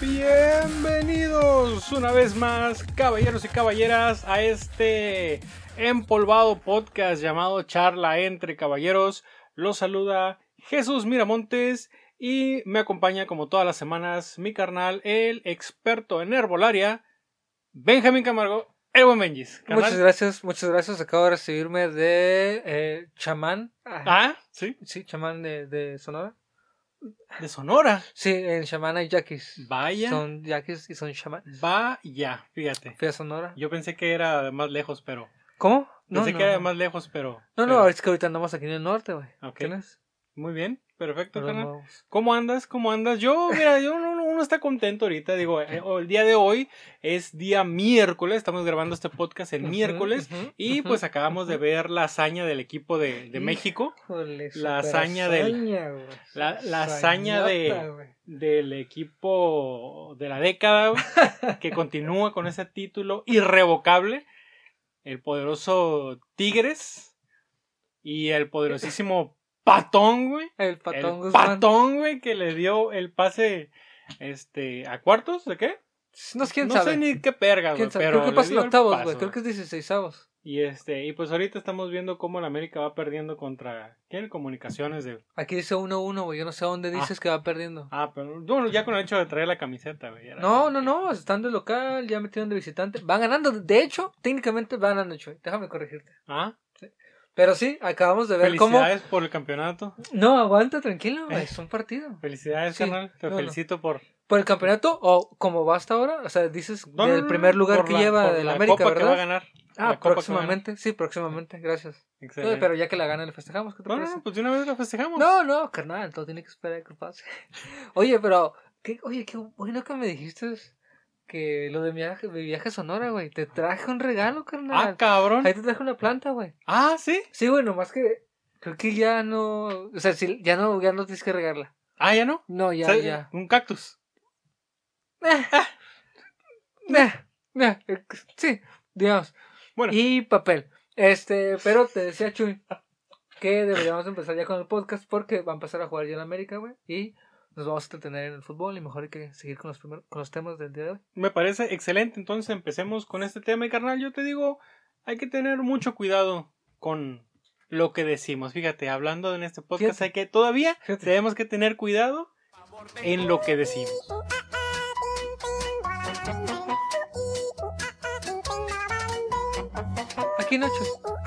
Bienvenidos una vez más, caballeros y caballeras, a este empolvado podcast llamado Charla entre Caballeros. Los saluda Jesús Miramontes y me acompaña como todas las semanas mi carnal, el experto en herbolaria, Benjamín Camargo, el buen Benjis. Carnal. Muchas gracias, muchas gracias. Acabo de recibirme de eh, chamán. Ah, sí, Sí, chamán de, de Sonora. De Sonora. Sí, en chamán hay yaquis. Vaya, Son yaquis y son chamanes. vaya, fíjate. Fui a Sonora. Yo pensé que era más lejos, pero... ¿Cómo? Pensé no, que era no. más lejos, pero... No, no, pero- es que ahorita andamos aquí en el norte, güey. Ok. ¿Tienes? Muy bien, perfecto, No, carnal. no. ¿Cómo andas? ¿Cómo andas? Yo, mira, yo uno, uno está contento ahorita. Digo, eh, el día de hoy es día miércoles. Estamos grabando este podcast el miércoles. Y pues acabamos de ver la hazaña del equipo de, de México. Híjole, La hazaña del- la- la hazaña de-. Del equipo de la década. que continúa con ese título irrevocable. El poderoso Tigres. Y el poderosísimo Patón, güey. El patón el patón, güey, que le dio el pase este a cuartos, ¿de qué? No sé quién no sabe. sé ni qué perga, güey, Creo que pasa en octavos, güey. Creo que es 16 avos. Y este, y pues ahorita estamos viendo cómo el América va perdiendo contra ¿quién? Comunicaciones de Aquí dice 1-1, güey. Yo no sé dónde dices que va perdiendo. Ah, pero bueno, ya con el hecho de traer la camiseta, güey. No, no, no, están de local, ya metieron de visitante. Van ganando, de hecho, técnicamente van ganando, Chuy. Déjame corregirte. Ah, Pero sí, acabamos de ver cómo. felicidades por el campeonato. No, aguanta, tranquilo, güey, es un partido. Felicidades, Sí, carnal. Te no, no. felicito por Por el campeonato, o como va hasta ahora, o sea, dices No, del primer lugar que la- lleva del la América, copa que va a ¿verdad? ganar. Ah, La próximamente, sí, próximamente, gracias. Excelente. Pero ya que la gana le festejamos, ¿qué te No, no, pues de una vez lo festejamos. No, no, carnal, todo tiene que esperar que pase. Oye, pero, ¿qué, oye, qué bueno que me dijiste que lo de mi viaje, mi viaje a Sonora, güey. Te traje un regalo, carnal. Ah, cabrón. Ahí te traje una planta, güey. Ah, sí. Sí, güey, nomás que creo que ya no, o sea, sí, ya no, ya no tienes que regarla. Ah, ya no. No, ya, O sea, ya. Un cactus. Eh, eh, eh, sí, digamos. Bueno. Y papel. Este, pero te decía Chuy que deberíamos empezar ya con el podcast porque va a empezar a jugar ya en América, güey. Y nos vamos a entretener en el fútbol y mejor hay que seguir con los, primer- con los temas del día de hoy. Me parece excelente. Entonces empecemos con este tema. Y carnal, yo te digo, hay que tener mucho cuidado con lo que decimos. Fíjate, hablando en este podcast, Fíjate. hay que todavía Fíjate. tenemos que tener cuidado en lo que decimos. Aquí no.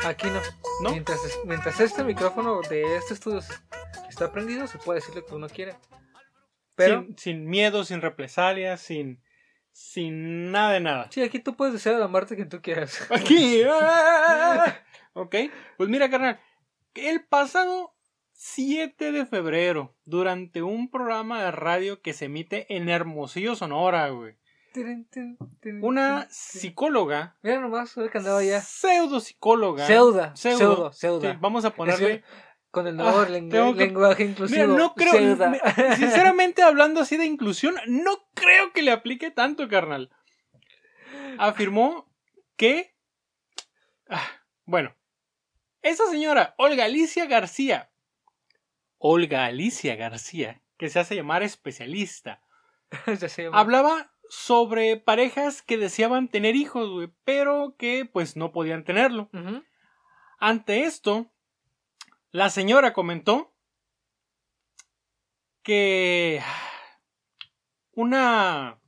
Aquí no. ¿No? Mientras, mientras este micrófono de este estudio está prendido, se puede decir lo que uno quiera. Pero, Sin, sin miedo, sin represalias, sin, sin nada de nada. sí, aquí tú puedes decir a la Marta que tú quieras. Aquí. ¡ah! ok. Pues mira, carnal. El pasado 7 de febrero, durante un programa de radio que se emite en Hermosillo, Sonora, güey. Una psicóloga, Mira nomás, que andaba ya. Pseuda, Pseudo. pseudo, pseuda. Sí, vamos a ponerle. Con el nuevo Ah, lengu- que- lenguaje Mira, inclusivo. no creo. sinceramente, hablando así de inclusión, no creo que le aplique tanto, carnal. Afirmó que. Ah, bueno. Esa señora, Olga Alicia García. Olga Alicia García, que se hace llamar especialista. Ya se llama. Hablaba sobre parejas que deseaban tener hijos, güey, pero que pues no podían tenerlo. Ante esto, la señora comentó que una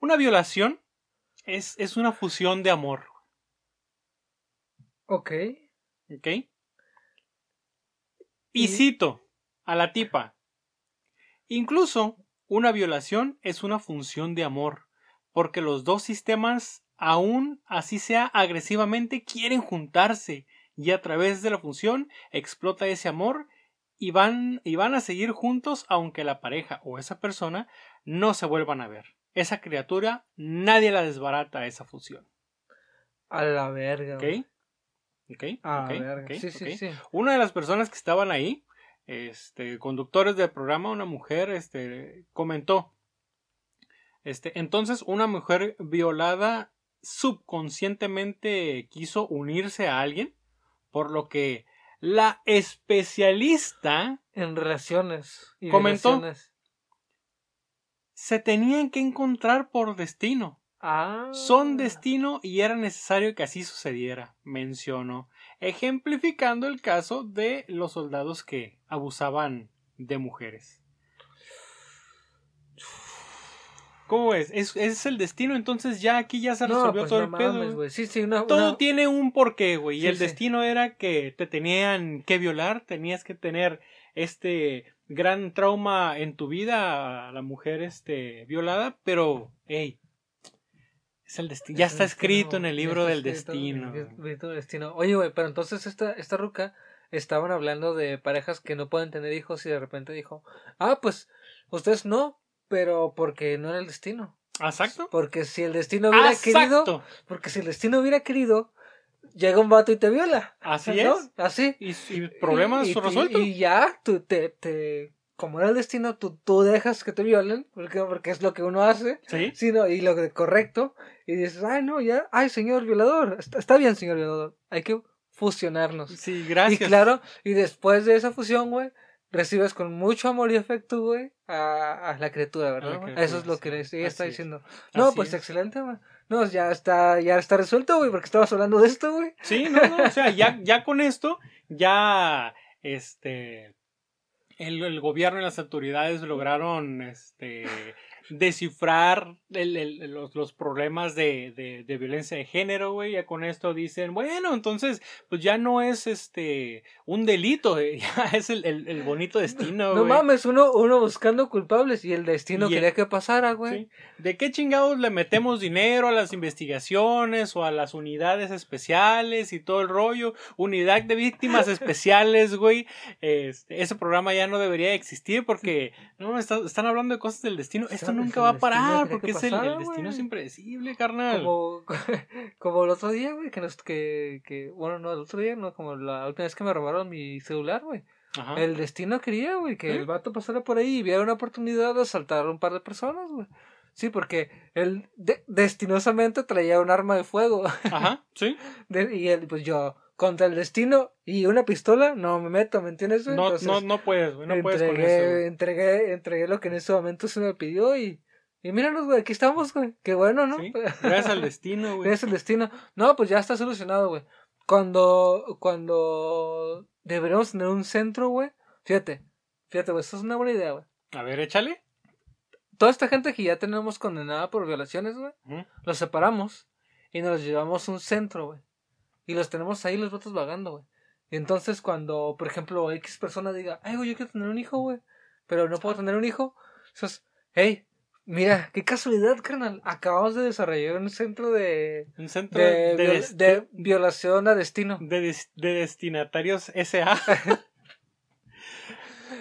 una violación es, es una fusión de amor, Ok. ¿ok? Y Y- cito a la tipa, incluso una violación es una función de amor, porque los dos sistemas, aún así sea agresivamente, quieren juntarse y a través de la función explota ese amor y van, y van a seguir juntos aunque la pareja o esa persona no se vuelvan a ver. Esa criatura nadie la desbarata a esa fusión. A la verga. ¿Ok? ¿Ok? A verga. sí, sí, sí. Una de las personas que estaban ahí, este, conductores del programa, una mujer, este, comentó, este, entonces una mujer violada subconscientemente quiso unirse a alguien, por lo que La especialista En relaciones. Y Comentó. relaciones. se tenían que encontrar por destino. Ah. Son destino y era necesario que así sucediera, mencionó, ejemplificando el caso de los soldados que abusaban de mujeres. ¿Cómo ves? ¿Es, es el destino? Entonces ya aquí ya se No, resolvió pues todo no el pedo. mames. Sí, sí, una. Todo una- tiene un porqué, güey. Sí, y el sí. destino era que te tenían que violar, tenías que tener este gran trauma en tu vida a la mujer este violada, pero hey, es el destino. Ya Es está escrito en el libro del destino. destino. Oye, güey, pero entonces esta, esta ruca estaban hablando de parejas que no pueden tener hijos y de repente dijo, ah, pues ustedes no, pero porque no era el destino. Exacto. Porque si el destino hubiera querido, porque si el destino hubiera querido, llega un vato y te viola. Así ¿no? es. Así. Y, y problemas Y- resueltos. Y, ya, tú te, te, como era el destino, tú, tú dejas que te violen, porque, porque es lo que uno hace. Sí. Sí, no, y lo correcto, y dices, ay, no, ya, ay, señor violador, está, está bien, señor violador, hay que fusionarnos. Sí, gracias. Y claro, y después de esa fusión, güey, recibes con mucho amor y afecto, güey, a, a la criatura, ¿verdad? la Eso es lo que ella está es. diciendo. No, Así pues es. excelente, güey. No, ya está, ya está resuelto, güey, porque estabas hablando de esto, güey. Sí, no, no, o sea, ya, ya con esto, ya, este, el, el gobierno y las autoridades lograron, este, descifrar el- el- los, los problemas de, de, de violencia de género, güey, ya con esto dicen, bueno, entonces, pues ya no es, este, un delito, eh, ya es el, bonito destino, No güey. mames, uno, uno buscando culpables y el destino Y quería que pasara, güey. Sí. ¿De qué chingados le metemos dinero a las investigaciones o a las unidades especiales y todo el rollo? Unidad de víctimas especiales, güey. Este, ese programa ya no debería existir porque no está- están hablando de cosas del destino. Esto nunca va a parar porque que es el, destino es impredecible, carnal. Como, como el otro día, güey, que, nos, que, que, bueno, no, el otro día, no, como la última vez que me robaron mi celular, güey. Ajá. El destino quería, güey, que ¿Eh? el vato pasara por ahí y viera una oportunidad de asaltar a un par de personas, güey. Sí, porque él de- destinosamente traía un arma de fuego. Ajá, sí. De- y él, pues yo, contra el destino y una pistola, no me meto, ¿me entiendes? No, Entonces, no, no puedes, güey. No puedes con entregué, eso. güey. entregué, entregué lo que en ese momento se me pidió y, y míranos, güey, aquí estamos, güey. Qué bueno, ¿no? Sí, Gracias al destino, güey. Es el destino. No, pues ya está solucionado, güey. Cuando, cuando deberíamos tener un centro, güey. Fíjate, fíjate, güey, eso es una buena idea, güey. A ver, échale. Toda esta gente que ya tenemos condenada por violaciones, güey, los separamos y nos llevamos a un centro, güey. Y los tenemos ahí los votos vagando, güey. Y entonces cuando, por ejemplo, X persona diga, ay, güey, yo quiero tener un hijo, güey, pero no puedo tener un hijo, entonces, hey, mira, qué casualidad, carnal, acabamos de desarrollar un centro de, Un centro de, de, viol- des- de violación a destino. de des- de destinatarios SA.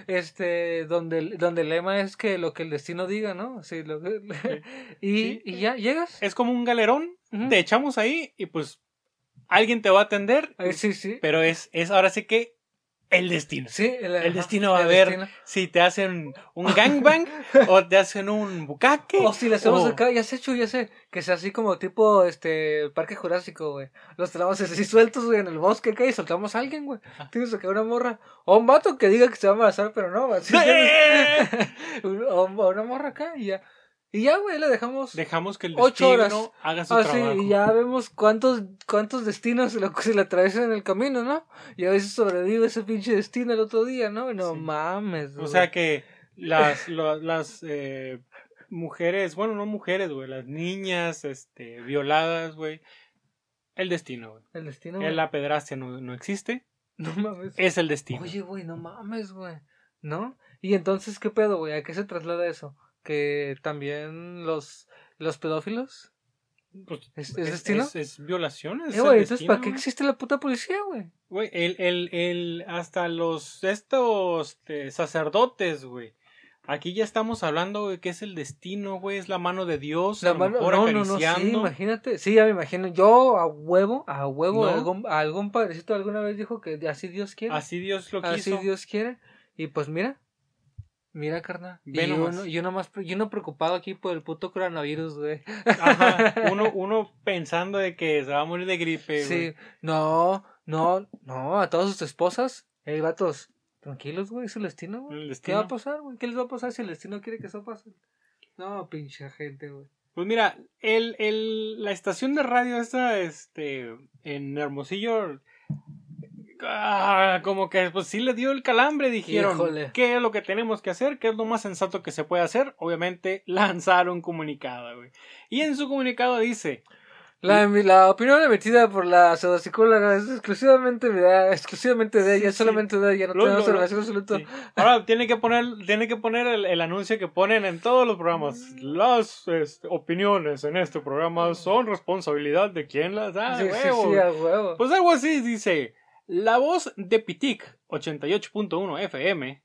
Este, donde, el- donde el lema es que lo que el destino diga, ¿no? Lo que- y, Sí. y ya llegas. es como un galerón, Ujú. te echamos ahí y pues alguien te va a atender, Eh, sí, sí. pero es, es ahora sí que el destino. Sí, el, El destino va a ver destino. si te hacen un gangbang o te hacen un bucaque. O si le hacemos o- acá, ya sé, Chu, ya sé, que sea así como tipo, este, parque jurásico, güey. Los tenemos así sueltos, güey, en el bosque acá y soltamos a alguien, güey. Tienes acá una morra. O un vato que diga que se va a embarazar, pero no, así ¡Eh! o una morra acá y ya. Y ya, güey, le dejamos. Dejamos que el Ocho destino horas. haga su Así, trabajo. y ya vemos cuántos, cuántos destinos se, lo, se le atraviesan en el camino, ¿no? Y a veces sobrevive ese pinche destino el otro día, ¿no? No Sí. mames, O güey. sea que las, lo- las eh, mujeres, bueno, no mujeres, güey, las niñas este, violadas, güey. El destino, güey. El destino, güey. La pedrastia no, no existe, No mames. es el destino. Oye, güey, no mames, güey. ¿No? Y entonces, ¿qué pedo, güey? ¿A qué se traslada eso? Que también los, los pedófilos. Pues, ¿Es, es destino? Es, es violación, es eh, entonces, ¿para qué existe la puta policía, güey? Güey, el, el, el, hasta los, estos este, sacerdotes, güey. Aquí ya estamos hablando, güey, que es el destino, güey, es la mano de Dios, La mano- no, no, no, sí, imagínate. Sí, ya me imagino. Yo, a huevo, a huevo, ¿No? algún, algún padrecito alguna vez dijo que así Dios quiere. Así Dios lo Así quiso. Dios quiere. Y pues mira. Mira, carnal. Ve y nomás. uno, y uno más, y uno preocupado aquí por el puto coronavirus, güey. Ajá, uno, uno pensando de que se va a morir de gripe, güey. Sí, no, No, no, a todas sus esposas. Hey, vatos, tranquilos, güey, es el destino, güey. El ¿Qué va a pasar, güey? ¿Qué les va a pasar si el destino quiere que eso pase? No, pinche gente, güey. Pues mira, el, el, la estación de radio esta, este, en Hermosillo, ah, como que pues sí le dio el calambre, dijeron, Híjole. ¿qué es lo que tenemos que hacer? ¿Qué es lo más sensato que se puede hacer? Obviamente, lanzar un comunicado, güey. Y en su comunicado dice, La, la opinión emitida por la pseudopsicóloga es exclusivamente exclusivamente de ella, Sí, solamente de ella, no Lo- tenemos lo- relación absoluta. Sí. Ahora tiene que poner, tiene que poner el, el anuncio que ponen en todos los programas. Las este, opiniones en este programa son responsabilidad de quien las da. sí, sí, huevo. sí, a huevo. Pues algo así dice. La voz de Pitic 88.1 FM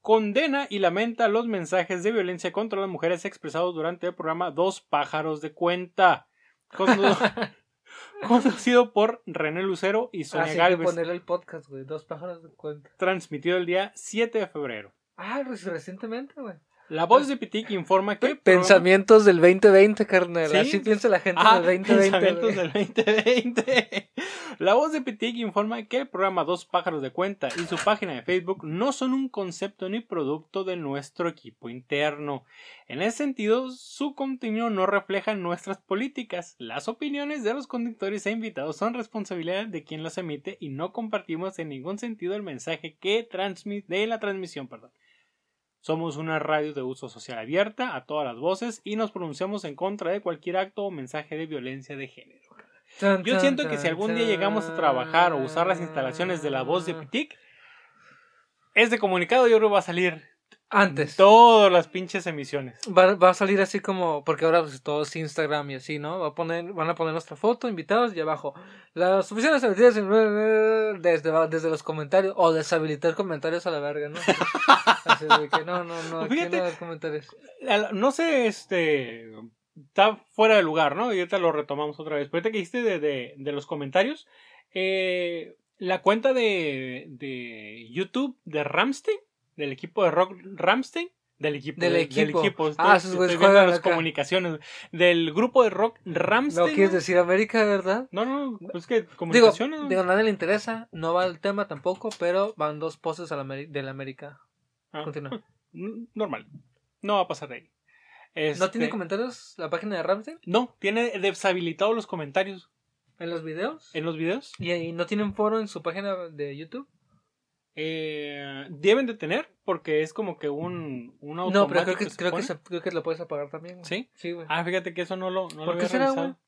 condena y lamenta los mensajes de violencia contra las mujeres expresados durante el programa Dos pájaros de cuenta. Condu- Conducido por René Lucero y Sonia Así que Galvez. ponerle el podcast, güey, dos pájaros de cuenta. Transmitido el día 7 de febrero. Ah, pues recientemente, güey. La voz de Pitic informa que. Pensamientos del 2020, carnal. Sí. Así piensa la gente Ah, del 2020. pensamientos güey. del 2020. La voz de Pitic informa que el programa Dos Pájaros de Cuenta y su página de Facebook no son un concepto ni producto de nuestro equipo interno. En ese sentido, su contenido no refleja nuestras políticas. Las opiniones de los conductores e invitados son responsabilidad de quien las emite y no compartimos en ningún sentido el mensaje que transmite de la transmisión, perdón. Somos una radio de uso social abierta a todas las voces y nos pronunciamos en contra de cualquier acto o mensaje de violencia de género. Yo siento que si algún día llegamos a trabajar o usar las instalaciones de la voz de Pitic, este comunicado yo creo va a salir Antes. todas las pinches emisiones. Va, va a salir así como, porque ahora pues, todo es Instagram y así, ¿no? Va a poner, van a poner nuestra foto, invitados y abajo. Las oficinas emitidas desde, desde los comentarios, o deshabilitar comentarios a la verga, ¿no? Así de que no, no, no, aquí Fíjate. no hay comentarios. Al- No sé, este. Está fuera de lugar, ¿no? Y ahorita lo retomamos otra vez. Pero ahorita que dijiste de, de, de los comentarios, eh, la cuenta de, de YouTube de Ramstein, del equipo de rock Ramstein, del equipo. Del de- equipo. estoy- Ah, esos güeyes juegan las acá. comunicaciones. Del grupo de rock Ramstein. No quieres decir América, ¿verdad? No, no, pues que Digo, comunicaciones. ¿no? digo, a nadie le interesa, no va el tema tampoco, pero van dos poses la Ameri- de la América. Ah, Continúa. normal. No va a pasar de ahí. ¿No tiene Este, comentarios la página de Ramsey No, tiene deshabilitados los comentarios en los videos? en los videos. ¿Y, y no tienen foro en su página de YouTube? Eh, deben de tener porque es como que un, un No, pero creo que, creo, que se- creo que lo puedes apagar también. güey. ¿Sí? Sí, güey. Ah, fíjate que eso no lo, no lo ¿Por qué había será, revisado.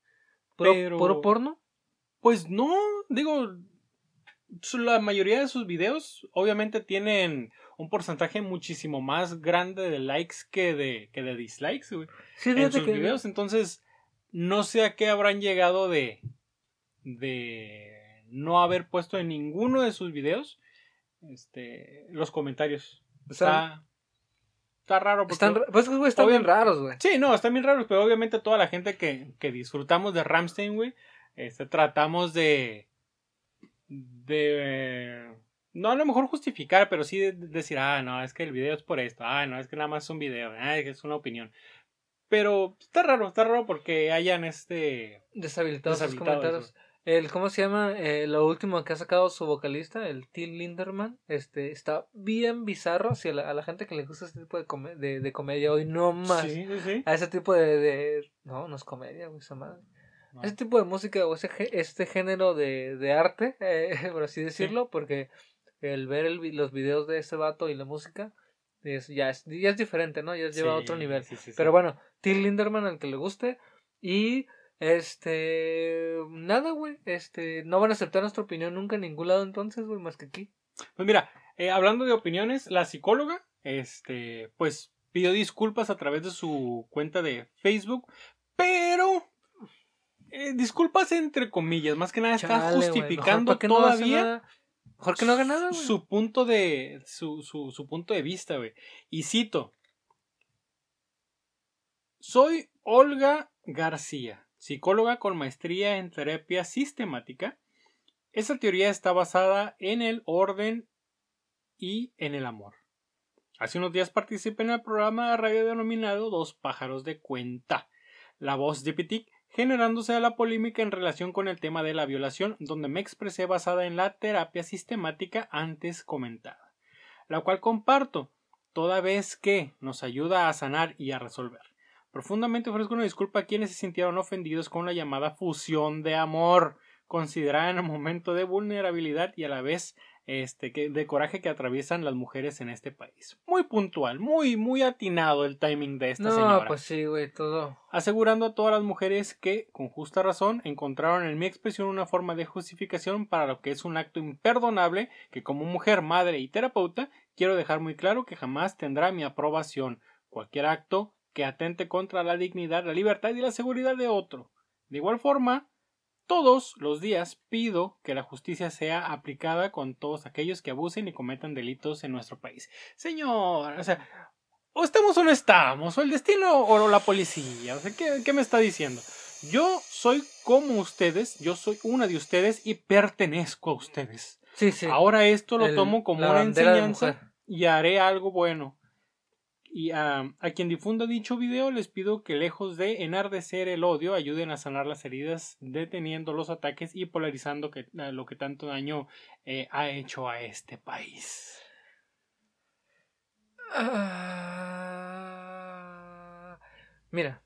¿Puro, pero- puro porno? Pues no, digo, la mayoría de sus videos obviamente tienen un porcentaje muchísimo más grande de likes que de, que de dislikes, güey, Sí, en sus que- videos. Entonces, no sé a qué habrán llegado de, de no haber puesto en ninguno de sus videos este, los comentarios. Están- Está, está raro porque... Están, pues, güey, están bien raros, güey. Sí, no, están bien raros, pero obviamente toda la gente que, que disfrutamos de Ramstein, güey, este, tratamos de, de, no a lo mejor justificar, pero sí de- de decir, ah, no, es que el video es por esto, ah, no, es que nada más es un video, ah, es que es una opinión. Pero está raro, está raro porque hayan este... Deshabilitados sus comentarios. El, ¿Cómo se llama? Eh, lo último que ha sacado su vocalista, el Till Linderman, este, está bien bizarro. Si a la, a la gente que le gusta este tipo de, come- de, de comedia hoy, no más. Sí, sí, sí. A ese tipo de, de- No, no es comedia, güey, esa madre. No. Ese tipo de música o ese, este género de, de arte, eh, por así decirlo, porque el ver el los videos de ese vato y la música es, ya, es, ya es diferente, ¿no? Ya lleva a otro nivel. Pero bueno, Till Linderman, al que le guste. Y este. Nada, güey. Este. No van a aceptar nuestra opinión nunca en ningún lado entonces, güey, más que aquí. Pues mira, eh, hablando de opiniones, la psicóloga, este, pues pidió disculpas a través de su cuenta de Facebook, pero eh, disculpas entre comillas, más que nada está Chale, justificando mejor, ¿para qué no todavía nada? Mejor que no haga nada, güey. su punto de su, su, su punto de vista, güey. Y cito: Soy Olga García, psicóloga con maestría en terapia sistemática. Esta teoría está basada en el orden y en el amor. Hace unos días participé en el programa de radio denominado Dos pájaros de cuenta. La voz de Pitic generándose la polémica en relación con el tema de la violación, donde me expresé basada en la terapia sistemática antes comentada, la cual comparto, toda vez que nos ayuda a sanar y a resolver. Profundamente ofrezco una disculpa a quienes se sintieron ofendidos con la llamada fusión de amor, considerada en un momento de vulnerabilidad y a la vez este, que, de coraje que atraviesan las mujeres en este país. Muy puntual, muy, muy atinado el timing de esta no, señora. pues sí, güey, todo. Asegurando a todas las mujeres que, con justa razón, encontraron en mi expresión una forma de justificación para lo que es un acto imperdonable que como mujer, madre y terapeuta quiero dejar muy claro que jamás tendrá mi aprobación. Cualquier acto que atente contra la dignidad, la libertad y la seguridad de otro. De igual forma, todos los días pido que la justicia sea aplicada con todos aquellos que abusen y cometan delitos en nuestro país. Señor, o sea, o estamos o no estamos, o el destino o la policía, o sea, ¿qué, qué me está diciendo? Yo soy como ustedes, yo soy una de ustedes y pertenezco a ustedes. Sí, sí. Ahora esto lo El- tomo como una enseñanza y haré algo bueno. Y a, a quien difunda dicho video les pido que lejos de enardecer el odio ayuden a sanar las heridas deteniendo los ataques y polarizando que, lo que tanto daño eh, ha hecho a este país. Ah, mira.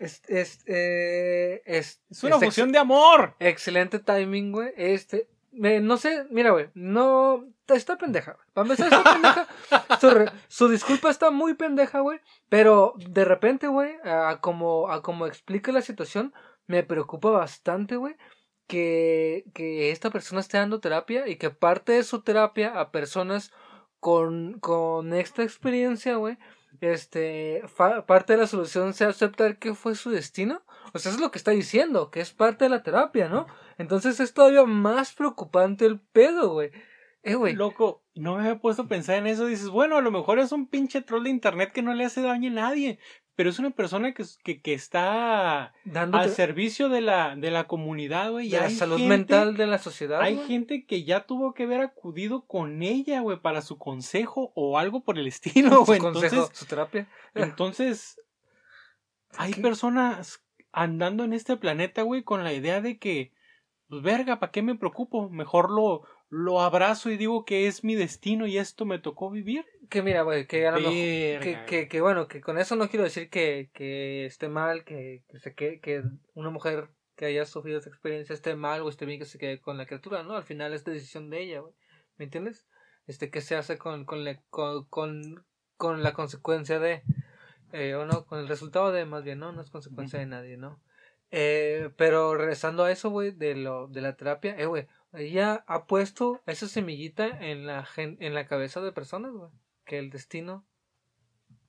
Es, es, eh, es, Es una es fusión de amor. Excelente timing, güey. Este, eh, no sé, mira, güey, no, está pendeja, güey. Para empezar, está pendeja. Su, re- su disculpa está muy pendeja, güey. Pero de repente, güey, a como, a como explica la situación, me preocupa bastante, güey. Que, que esta persona esté dando terapia y que parte de su terapia a personas con, con esta experiencia, güey, este, parte de la solución sea aceptar que fue su destino. O sea, es lo que está diciendo, que es parte de la terapia, ¿no? Entonces es todavía más preocupante el pedo, güey. Eh, güey. Loco, no me había puesto a pensar en eso. Dices, bueno, a lo mejor es un pinche troll de internet que no le hace daño a nadie. Pero es una persona que, que, que está al servicio de la, de la comunidad, güey. y de la hay salud gente- mental de la sociedad. Hay gente que ya tuvo que haber acudido con ella, güey, para su consejo o algo por el estilo, su güey. consejo, Entonces, su terapia. entonces, hay ¿Qué? personas andando en este planeta, güey, con la idea de que, pues verga, ¿para qué me preocupo? Mejor lo, lo abrazo y digo que es mi destino y esto me tocó vivir. Que mira, güey, que a lo que, que, que bueno, que con eso no quiero decir que, que esté mal, que, que se quede, que una mujer que haya sufrido esa experiencia esté mal o esté bien que se quede con la criatura, ¿no? Al final es decisión de ella, güey. ¿Me entiendes? Este, ¿qué se hace con, con, con, con, con la consecuencia de, eh, o no, con el resultado de, más bien, ¿no? No es consecuencia de nadie, ¿no? Eh, pero regresando a eso, güey, de lo, de la terapia, eh, güey, ella ha puesto esa semillita en la gen- en la cabeza de personas, güey. Que el destino,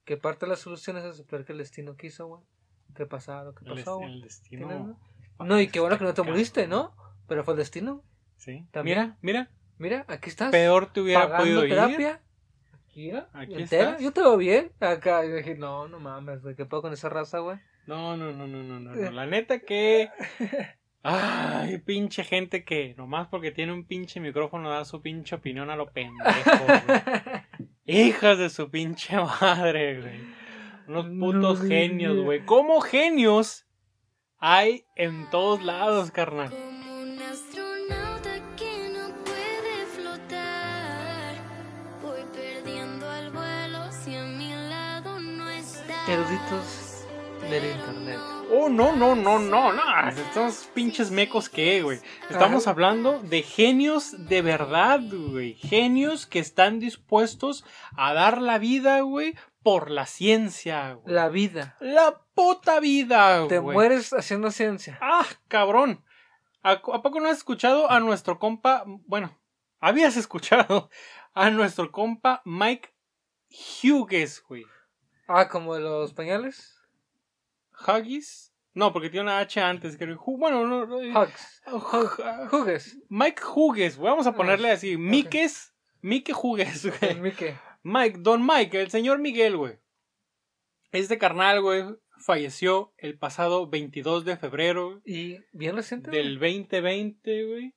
que parte de la solución es aceptar que el destino quiso, güey. Que pasara lo que pasó, güey. el destino. ¿Entiendes, no? Y qué bueno que no te cabrón. ¿no? Pero fue el destino. Sí. También. Mira, mira, Mira, aquí estás. peor te hubiera podido ir. terapia. Mira, Aquí entera. estás. Yo te veo bien. Acá yo dije, no, no mames, güey, ¿qué puedo con esa raza, güey? No, no, no, no, no, no, Eh. no. La neta que. Ay, pinche gente que nomás porque tiene un pinche micrófono da su pinche opinión a lo pendejo. güey. Hijas de su pinche madre, güey. Unos No putos genios, güey. ¿Cómo genios hay en todos lados, carnal? Como un astronauta que no puede flotar. Voy perdiendo el vuelo si a mi lado no estás. Eruditos del internet. Oh, no, no, no, no, no. Estos pinches mecos que, güey. Estamos Ajá. hablando de genios de verdad, güey. Genios que están dispuestos a dar la vida, güey, por la ciencia, güey. La vida. La puta vida, Te güey. mueres haciendo ciencia. Ah, cabrón. ¿A, a poco no has escuchado a nuestro compa? Bueno, habías escuchado a nuestro compa Mike Hughes, güey. Ah, como los pañales. ¿Huggies? No, porque tiene una H antes. Hu- Bueno, no. no, Hugs. Hug- Jugues. Mike Hughes, güey, vamos a ponerle Ah, así. Miques. Mike Hughes, El güey. Mickey. Mike, Don Mike, el señor Miguel, güey. Este carnal, güey, falleció el pasado 22 de febrero Y bien reciente. del 2020, güey.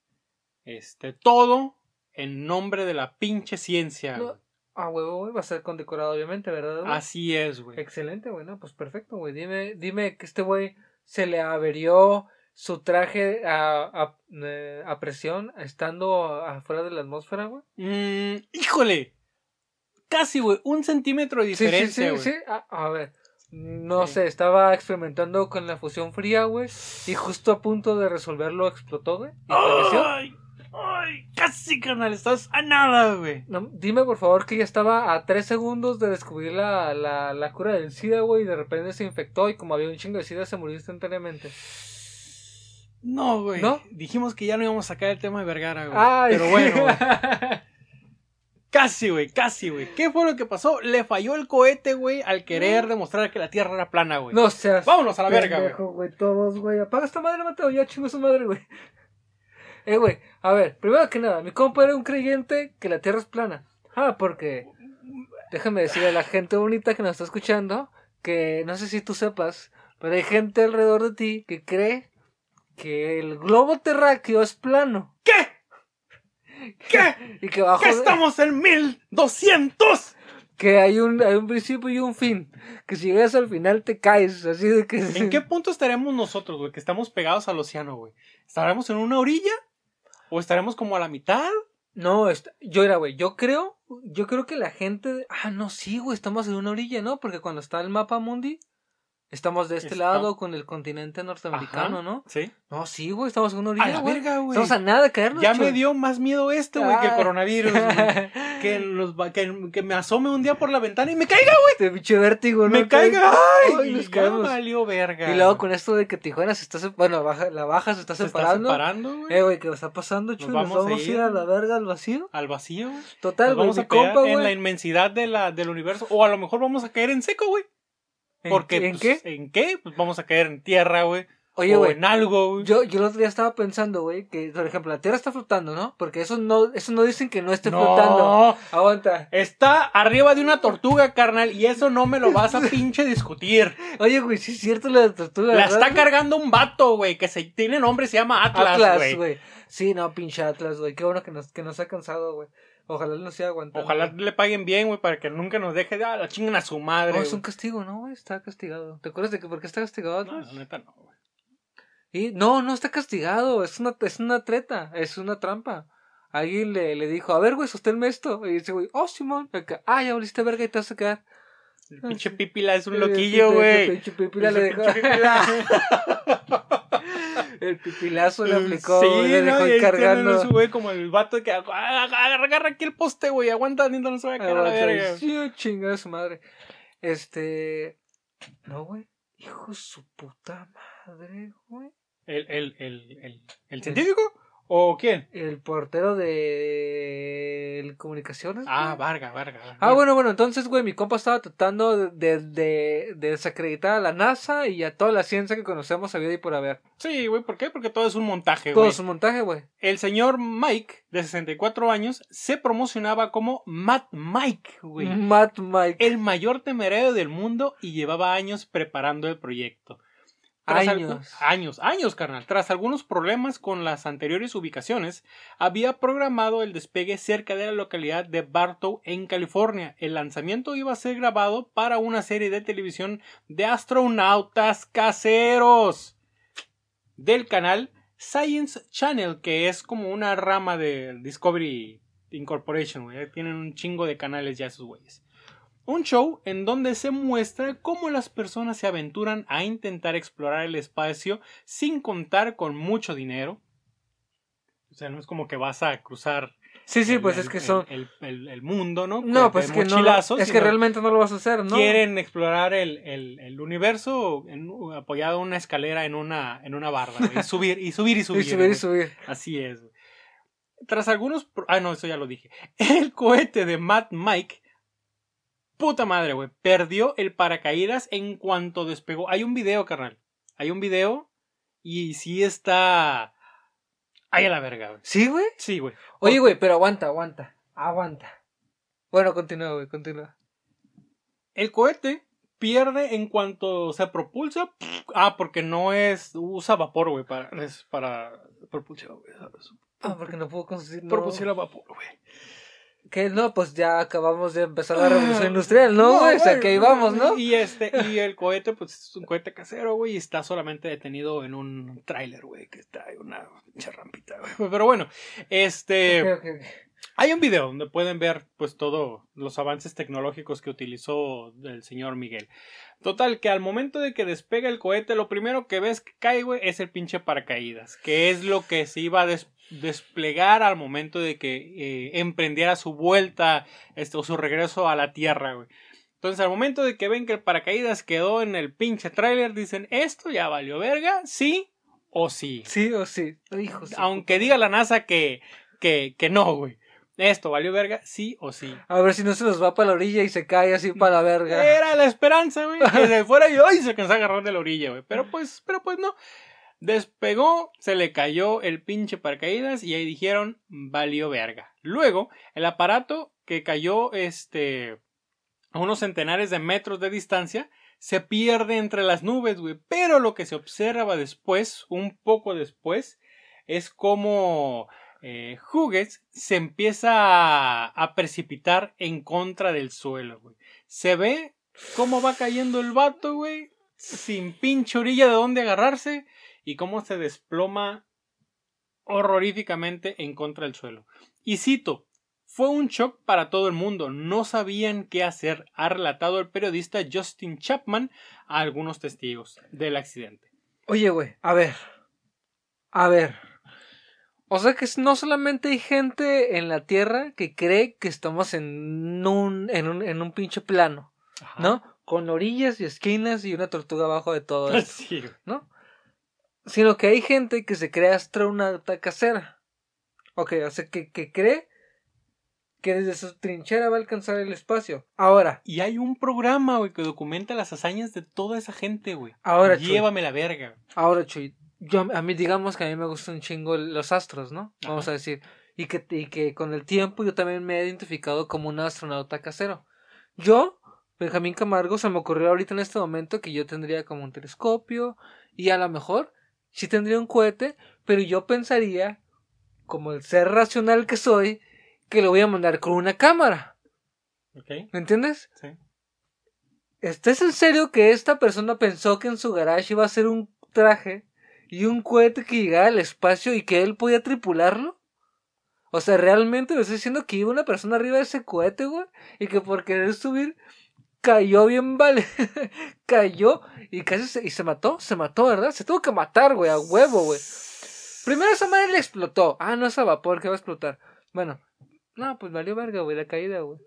Este, todo en nombre de la pinche ciencia. No. Ah, huevo, güey. Va a ser condecorado, obviamente, ¿verdad? güey? Así es, güey. Excelente, güey. No, pues perfecto, güey. Dime, dime que este güey se le averió su traje a, a, eh, a presión estando afuera de la atmósfera, güey. Mm, híjole. Casi, güey. Un centímetro de Sí, sí, diferencia, sí, güey. sí. Ah, a ver. No Sí. sé, estaba experimentando con la fusión fría, güey. Y justo a punto de resolverlo explotó, güey. y. ¡Ay! ¡Ay! Casi, carnal. Estás a nada, güey. No, dime por favor que ya estaba a tres segundos de descubrir la, la, la cura del SIDA, güey, y de repente se infectó y como había un chingo de SIDA se murió instantáneamente. No, güey. ¿No? Dijimos que ya no íbamos a sacar el tema de Vergara, güey. Ay. Pero bueno, güey. Casi, güey, casi, güey. ¿Qué fue lo que pasó? Le falló el cohete, güey, al querer demostrar que la Tierra era plana, güey. no seas. Vámonos a la verga, güey. Todos, güey. Apaga esta madre, Mateo. Ya chingo su madre, güey. Eh, güey. A ver, primero que nada, mi compa era un creyente que la tierra es plana. Ah, porque. Déjame decirle a la gente bonita que nos está escuchando que no sé si tú sepas, pero hay gente alrededor de ti que cree que el globo terráqueo es plano. ¿Qué? ¿Qué? Y que abajo. ¿Qué estamos en 1200? Que hay un, hay un principio y un fin. Que si llegas al final te caes. Así de que. ¿En qué punto estaremos nosotros, güey? Que estamos pegados al océano, güey. ¿Estaremos en una orilla? ¿O estaremos como a la mitad? No, est- yo era, güey, yo creo, yo creo que la gente, ah, no, sí, güey, estamos en una orilla, ¿no? Porque cuando está el mapa mundi, estamos de este Está- lado con el continente norteamericano, Ajá, ¿no? Sí. No, sí, güey, estamos en una orilla, la güey. Estamos a nada de caernos. Ya me dio más miedo este, güey, que el coronavirus, güey. Que, los que, que me asome un día por la ventana y me caiga, güey. Este pinche vértigo, ¿no? Me caiga. Ay, ¡Ay! nos ya valió verga. Y luego con esto de que Tijuana se está, bueno, baja, la baja se está Se está separando. güey. Eh, güey, ¿qué está pasando, chuy? Nos vamos vamos, a ir a la verga al vacío. Al vacío, güey. Total, güey, vamos a caer compa, en la inmensidad de la, del universo. O a lo mejor vamos a caer en seco, güey. ¿En- Porque, ¿En pues, qué? ¿En qué? Pues vamos a caer en tierra, güey. Oye, o güey. en algo, güey. Yo, yo el otro día estaba pensando, güey, que, por ejemplo, la Tierra está flotando, ¿no? Porque eso no, eso no dicen que no esté No. flotando. Aguanta. Está arriba de una tortuga, carnal, y eso no me lo vas a pinche discutir. Oye, güey, sí es cierto la tortuga. La ¿verdad, está cargando un vato, güey, que se tiene nombre, se llama Atlas, güey. Sí, no, pinche Atlas, güey. Qué bueno que nos, que nos ha cansado, güey. Ojalá nos siga aguantando. Ojalá le paguen bien, güey, para que nunca nos deje. Ah, la chingan a su madre. No, es un castigo, ¿no, güey? Está castigado. ¿Te acuerdas de que por qué está castigado No, la neta no, güey. Y no, no está castigado. Es una, es una treta. Es una trampa. Alguien le, le dijo, a ver, güey, sosténme esto. Y dice, güey, oh, Simón. Acá, ah, ya volviste verga y te vas a quedar. El pinche Pipila es un El loquillo, güey. pinche pipila le dejó. El pipilazo le aplicó, Sí, le no, dejó y ahí cargando. güey como el vato que agarra, agarra aquí el poste, güey, aguanta, ni no se va a caer a la verga. Sí, chinga su madre. Este. No, güey. Hijo de su puta madre, güey. ¿El, el, el, el, el científico? ¿O quién? El portero de el comunicaciones. Ah, güey. Varga, Varga. Varga. Ah, bueno, bueno, entonces, güey, mi compa estaba tratando de, de, de, de desacreditar a la NASA y a toda la ciencia que conocemos a vida y por haber. Sí, güey, ¿por qué? Porque todo es un montaje, Todo güey. su montaje, güey. El señor Mike, de 64 años, se promocionaba como Matt Mike, güey. Matt Mike. El mayor temerario del mundo y llevaba años preparando el proyecto. Tras Años. años, años, carnal. Tras algunos problemas con las anteriores ubicaciones, había programado el despegue cerca de la localidad de Bartow, en California. El lanzamiento iba a ser grabado para una serie de televisión de astronautas caseros del canal Science Channel, que es como una rama de Discovery Incorporation, güey. Tienen un chingo de canales ya esos güeyes. Un show en donde se muestra cómo las personas se aventuran a intentar explorar el espacio sin contar con mucho dinero. O sea, no es como que vas a cruzar Sí, sí, el- pues el- es que son. el, mundo, ¿no? No, pues es que no. lo- Es que realmente no lo vas a hacer, ¿no? Quieren explorar el, universo en- apoyado en una escalera en una, en una güey, y subir y subir y subir. Y subir y güey. subir. Así es. güey. Tras algunos... Ah, no, eso ya lo dije. El cohete de Matt Mike... Puta madre, güey. Perdió el paracaídas en cuanto despegó. Hay un video, carnal. Hay un video y sí está... Ahí a la verga, güey. ¿Sí, güey? Sí, güey. Oye, güey, pero aguanta, aguanta. Aguanta. Bueno, continúa, güey, continúa. El cohete pierde en cuanto se propulsa. Ah, porque no es... Usa vapor, güey, para, es para propulsión, güey. Ah, porque no puedo conseguir. no. propulsión a vapor, güey. Que no, pues ya acabamos de empezar la revolución industrial, ¿no, güey? o sea, que ahí vamos, ¿no? Y este, y el cohete, pues es un cohete casero, güey, y está solamente detenido en un tráiler, güey, que trae una pinche rampita, güey. Pero bueno, este. Ok, ok, ok. Hay un video donde pueden ver pues todos los avances tecnológicos que utilizó el señor Miguel. Total, que al momento de que despega el cohete, lo primero que ves que cae, güey, es el pinche paracaídas, que es lo que se iba a des- desplegar al momento de que eh, emprendiera su vuelta este, o su regreso a la Tierra, güey. Entonces, al momento de que ven que el paracaídas quedó en el pinche tráiler, dicen, esto ya valió verga, sí o sí. Sí o sí. Hijo. Aunque diga la NASA que, que, que no, güey. Esto valió verga, sí o sí. A ver si no se nos va para la orilla y se cae así para la verga. Era la esperanza, güey. Que se fuera y se alcanzó a agarrar de la orilla, güey. Pero pues, pero pues no. Despegó, se le cayó el pinche paracaídas y ahí dijeron, valió verga. Luego, el aparato que cayó, este, a unos centenares de metros de distancia, se pierde entre las nubes, güey. Pero lo que se observa después, un poco después, es como eh, se empieza a, a precipitar en contra del suelo, güey. Se ve cómo va cayendo el vato, güey, sin pinche orilla de dónde agarrarse y cómo se desploma horroríficamente en contra del suelo. Y cito, fue un shock para todo el mundo, no sabían qué hacer, ha relatado el periodista Justin Chapman a algunos testigos del accidente. Oye, güey, a ver. A ver. O sea que no solamente hay gente en la Tierra que cree que estamos en un, en un, en un pinche plano, ¿no? Con orillas y esquinas y una tortuga abajo de todo esto, Sí. ¿no? Sino que hay gente que se cree astronauta casera. Ok, o sea que, que cree que desde su trinchera va a alcanzar el espacio. Ahora, Y hay un programa, güey, que documenta las hazañas de toda esa gente, güey. ahora, Chuy. Llévame la verga. Ahora, Chuy, yo, a mí digamos que a mí me gustan un chingo los astros, ¿no? Vamos a decir. Y que, y que con el tiempo yo también me he identificado como un astronauta casero. Yo, Benjamín Camargo, se me ocurrió ahorita en este momento que yo tendría como un telescopio y a lo mejor sí tendría un cohete, pero yo pensaría, como el ser racional que soy, que lo voy a mandar con una cámara. ¿Ok? ¿Me entiendes? Sí. ¿Estás en serio que esta persona pensó que en su garage iba a ser un traje y un cohete que llegara al espacio y que él podía tripularlo? O sea, realmente me estoy diciendo que iba una persona arriba de ese cohete, güey, y que por querer subir cayó bien vale, cayó y casi se, y se mató, se mató, ¿verdad? Se tuvo que matar, güey, a huevo, güey. Primero esa madre le explotó. Ah, no es a vapor que va a explotar. Bueno, no, pues valió verga, güey, la caída, güey.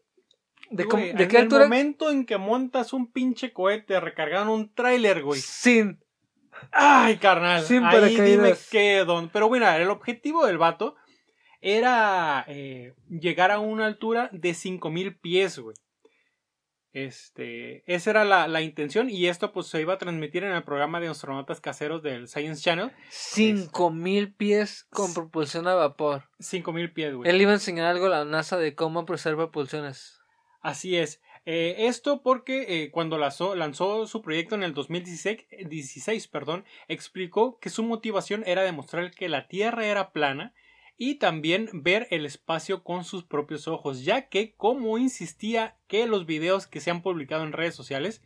¿De, Güey, ¿de en qué el momento en que montas un pinche cohete recargado en un tráiler, güey. Sin. Ay, carnal. Sin ahí dime qué don. Pero bueno, el objetivo del vato era eh, llegar a una altura de 5000 pies, güey. Este, esa era la, la intención y esto pues se iba a transmitir en el programa de astronautas caseros del Science Channel. Cinco mil pies con propulsión a vapor. 5000 pies, güey. Él iba a enseñar algo a la NASA de cómo procesar propulsiones. Así es. Eh, esto porque eh, cuando lanzó, su proyecto en el 2016, eh, 16, perdón, explicó que su motivación era demostrar que la Tierra era plana y también ver el espacio con sus propios ojos, ya que, como insistía que los videos que se han publicado en redes sociales,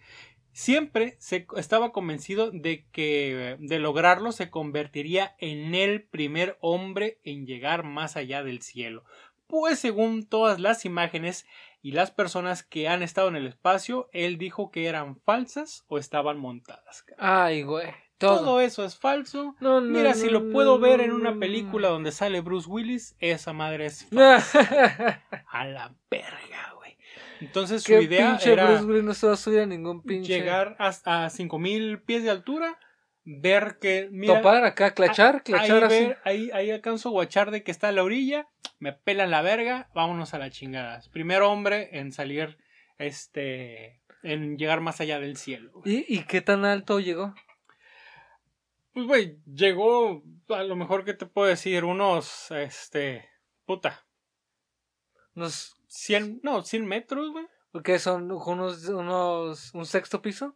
siempre se estaba convencido de que de lograrlo se convertiría en el primer hombre en llegar más allá del cielo. Pues según todas las imágenes y las personas que han estado en el espacio, él dijo que eran falsas o estaban montadas. Ay, güey. Todo, Todo. eso es falso. No, no, Mira, no, si lo puedo ver en una película donde sale Bruce Willis, esa madre es no. a la verga, güey. Entonces su ¿Qué idea era Bruce Willis no se va a subir a ningún pinche. llegar a, a 5000 pies de altura, ver que mira, Topar acá, clachar, ahí, clachar así. ver- ahí, ahí alcanzo a guachar de que está a la orilla, me pelan la verga, vámonos a la chingada. Primer hombre en salir, este, en llegar más allá del cielo. güey. ¿Y, ¿Y qué tan alto llegó? Pues, güey, llegó, a lo mejor que te puedo decir, unos, este, puta, Unos, 100, no, 100 metros, güey. ¿Qué son? ¿Unos, unos, un sexto piso?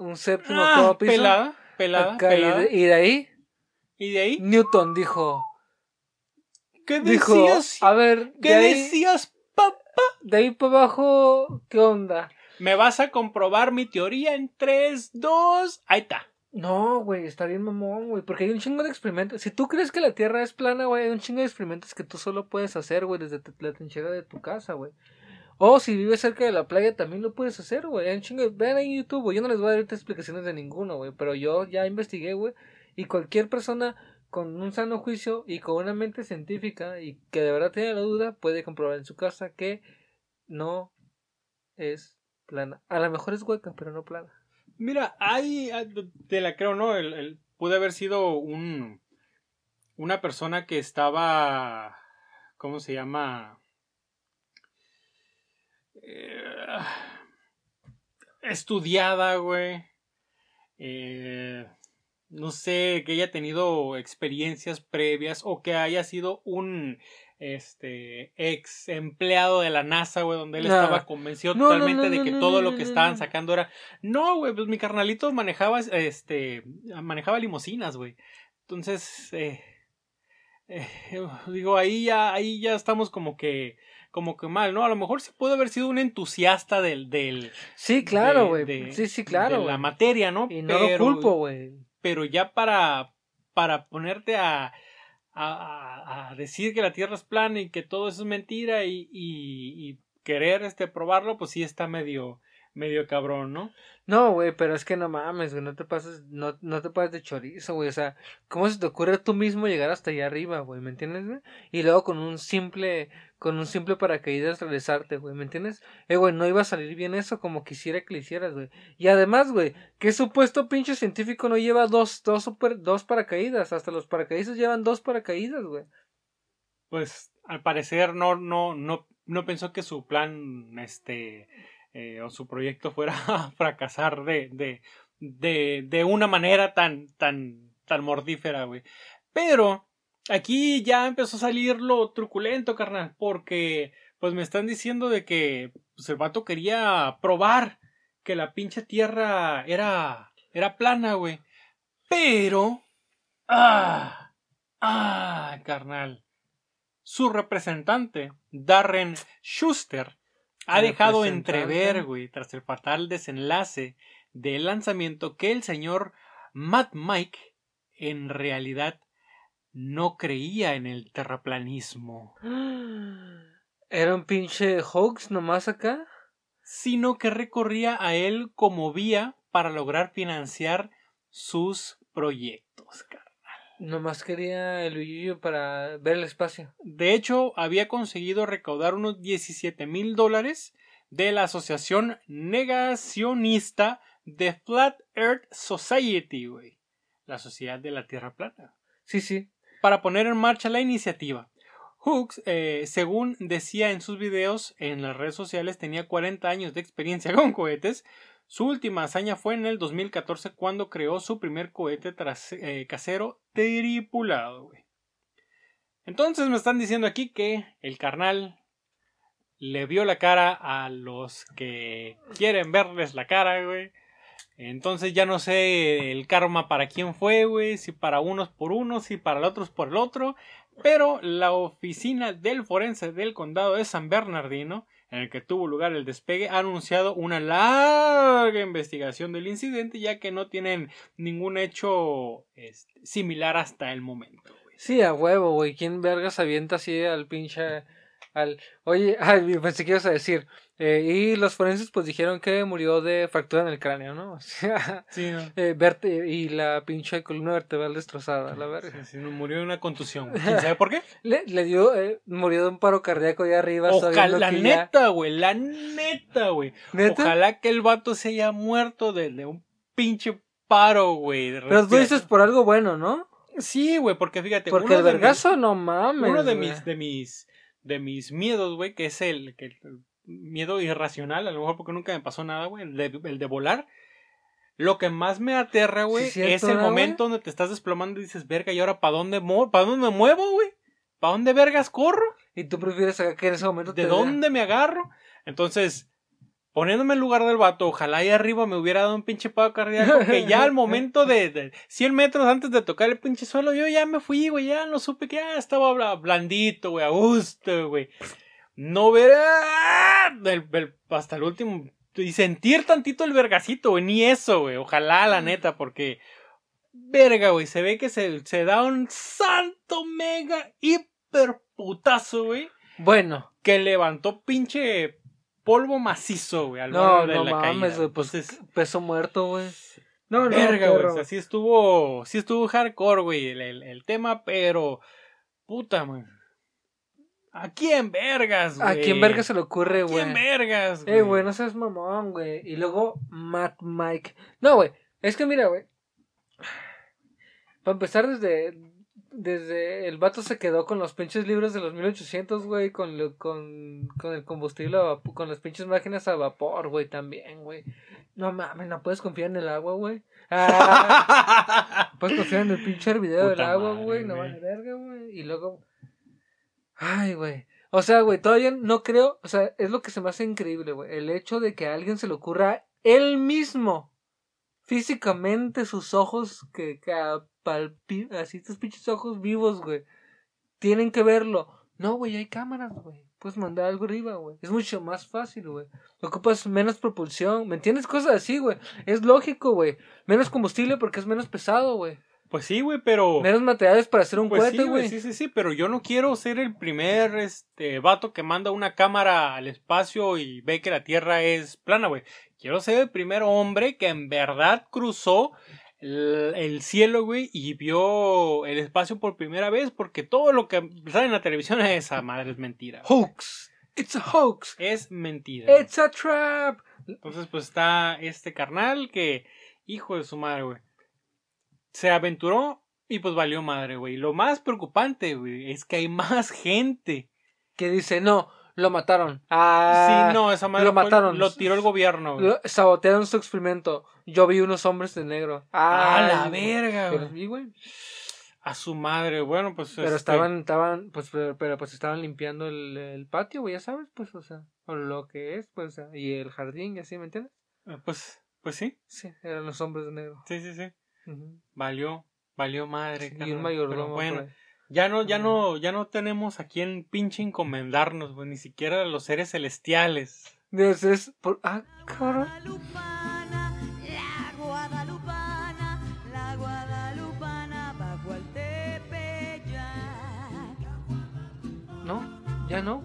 ¿Un séptimo Ah, octavo piso? pelada, pelada, Acá, y pelada. de- y de ahí, Y de ahí, Newton dijo: ¿Qué dijo, decías? a ver, ¿Qué de ahí, decías, papá? de ahí para abajo, ¿qué onda? Me vas a comprobar mi teoría en 3, 2. Ahí está. No, güey, está bien mamón, güey, porque hay un chingo de experimentos. Si tú crees que la Tierra es plana, güey, hay un chingo de experimentos que tú solo puedes hacer, güey, desde la trinchera de tu casa, güey. O si vives cerca de la playa, también lo puedes hacer, güey. Vean ahí en YouTube, güey. Yo no les voy a dar explicaciones de ninguno, güey, pero yo ya investigué, güey, y cualquier persona con un sano juicio y con una mente científica y que de verdad tiene la duda, puede comprobar en su casa que no es plana. A lo mejor es hueca, pero no plana. Mira, hay, ah, te la creo, ¿no? El, el- puede haber sido un, una persona que estaba, ¿cómo se llama? Eh, estudiada, güey. Eh, no sé, que haya tenido experiencias previas o que haya sido un este ex empleado de la NASA, güey, donde él Nah. estaba convencido No, totalmente no, de que todo lo que estaban sacando era no, güey, pues mi carnalito manejaba este manejaba limosinas, güey. Entonces, eh, eh, digo, ahí ya ahí ya estamos como que como que mal, ¿no? A lo mejor sí pudo haber sido un entusiasta del del Sí, claro, güey. Sí, sí, claro. de la materia, ¿no? Y no lo culpo, güey. pero ya para, para ponerte a, a, a- a decir que la Tierra es plana y que todo eso es mentira y, y, y querer este probarlo, pues sí está medio, medio cabrón, ¿no? No, güey, pero es que no mames, güey, no te pases, no, no te pases de chorizo, güey, o sea, ¿cómo se te ocurre tú mismo llegar hasta allá arriba, güey, ¿me entiendes, güey? Y luego con un simple, con un simple paracaídas regresarte, güey, ¿me entiendes? Eh, güey, no iba a salir bien eso como quisiera que lo hicieras, güey. Y además, güey, ¿qué supuesto pinche científico no lleva dos, dos super, dos paracaídas? Hasta los paracaídas llevan dos paracaídas, güey. Pues al parecer no, no, no, no pensó que su plan, este, eh, o su proyecto fuera a fracasar de, de, de, de una manera tan, tan, tan mordífera, güey. Pero aquí ya empezó a salir lo truculento, carnal, porque pues me están diciendo de que pues, el vato quería probar que la pinche tierra era, era plana, güey. Pero, ah, ah, carnal su representante, Darren Schuster, ha dejado entrever, güey, tras el fatal desenlace del lanzamiento, que el señor Matt Mike en realidad no creía en el terraplanismo, Era un pinche hoax nomás acá. sino que recorría a él como vía para lograr financiar sus proyectos. carnal. Nomás quería el Uyuyo para ver el espacio. De hecho, había conseguido recaudar unos 17 mil dólares de la Asociación Negacionista de Flat Earth Society, güey. La Sociedad de la Tierra Plana. Sí, sí. Para poner en marcha la iniciativa. Hooks, eh, según decía en sus videos en las redes sociales, tenía 40 años de experiencia con cohetes. Su última hazaña fue en el 2014 cuando creó su primer cohete eh, casero tripulado. Entonces me están diciendo aquí que el carnal le vio la cara a los que quieren verles la cara, güey. Entonces ya no sé el karma para quién fue, güey, si para unos por unos, si para los otros por el otro. Pero la oficina del forense del condado de San Bernardino, en el que tuvo lugar el despegue, ha anunciado una larga investigación del incidente, ya que no tienen ningún hecho este, similar hasta el momento. Sí, a huevo, güey. ¿Quién vergas avienta así al pinche... Al... Oye, ay, pensé que ibas a decir. eh, y los forenses pues dijeron que murió de fractura en el cráneo, ¿no? O sea, Sí, no. eh, verte- y la pinche columna vertebral destrozada, la verga. Sí, sí, murió de una contusión. ¿Quién sabe por qué? Le, le dio, eh, murió de un paro cardíaco ahí arriba. Ojalá, la ya- neta, güey, la neta, güey. ¿Neta? Ojalá que el vato se haya muerto de, de un pinche paro, güey. Pero tú dices por algo bueno, ¿no? Sí, güey, porque fíjate. Porque uno el vergazo, no mames. uno de mis, de mis, de mis miedos, güey, que es el, que, el miedo irracional, a lo mejor porque nunca me pasó nada, güey, el de, el de volar. Lo que más me aterra, güey, Sí, es el ¿no, momento donde te estás desplomando y dices, verga, ¿y ahora para dónde, para dónde me muevo, güey? ¿Para dónde vergas corro? Y tú prefieres que en ese momento ¿De te dónde me agarro? Entonces, poniéndome en lugar del vato, ojalá ahí arriba me hubiera dado un pinche paro cardíaco que ya al momento de, de 100 metros antes de tocar el pinche suelo, yo ya me fui, güey, ya no supe que ya estaba bla- blandito, güey, a gusto, güey. No ver ¡ah! hasta el último y sentir tantito el vergacito, güey, ni eso, güey, ojalá la neta, porque verga, güey, se ve que se, se da un santo mega hiper putazo, güey Bueno, que levantó pinche polvo macizo, güey, al no, de no la mames, caída. pues Entonces, peso muerto, güey. No, no, verga, güey, o sea, sí estuvo, sí estuvo hardcore, güey, el, el, el tema, pero, puta, güey. ¿A quién vergas, güey? ¿A quién verga se le ocurre, ¿A güey? quién vergas, güey? Eh, güey, no seas mamón, güey. Y luego, Matt Mike. No, güey. Es que mira, güey. Para empezar, desde. Desde el vato se quedó con los pinches libros de los 1800, güey. Con, lo- con, con el combustible, a con las pinches máquinas a vapor, güey, también, güey. No mames, no puedes confiar en el agua, güey. Ah, puedes confiar en el pinche hervidero del agua, madre, güey. No vale verga, güey. Y luego. Ay, güey. O sea, güey, todavía no creo. O sea, es lo que se me hace increíble, güey. El hecho de que a alguien se le ocurra él mismo. Físicamente sus ojos que, que palpi- así estos pinches ojos vivos, güey. Tienen que verlo. No, güey, hay cámaras, güey. Puedes mandar algo arriba, güey. Es mucho más fácil, güey. Ocupas menos propulsión. ¿Me entiendes? Cosas así, güey. Es lógico, güey. Menos combustible porque es menos pesado, güey. Pues sí, güey, pero... Menos materiales para hacer un Pues cohete, sí, güey. Sí, sí, sí, pero yo no quiero ser el primer este vato que manda una cámara al espacio y ve que la Tierra es plana, güey. Quiero ser el primer hombre que en verdad cruzó el, el cielo, güey, y vio el espacio por primera vez, porque todo lo que sale en la televisión es esa madre es mentira. Hoax. It's a hoax. Es mentira. It's a trap. Entonces, pues está este carnal que, hijo de su madre, güey. Se aventuró y pues valió madre, güey. Lo más preocupante, güey, es que hay más gente. Que dice, no, lo mataron. Ah, sí, no, esa madre lo mataron. lo tiró el gobierno, güey. lo- sabotearon su experimento. Yo vi unos hombres de negro. A Ah, la verga, Pero, güey. sí, güey. A su madre, bueno, pues. Pero este, estaban, estaban, pues, pero, pero, pues estaban limpiando el, el patio, güey, ya sabes, pues, o sea, o lo que es, pues, o sea, y el jardín, y así, ¿me entiendes? eh, Pues, pues sí, Sí, eran los hombres de negro. sí, sí, sí. Valió, valió madre. y carnal, un mayordomo. pero por bueno, ahí. Ya no, ya no, ya no tenemos a quien pinche encomendarnos, güey, ni siquiera a los seres celestiales. Dios, es por... Ah, cabrón. Guadalupana, la guadalupana, la guadalupana bajo el Tepeyac. No, ya no.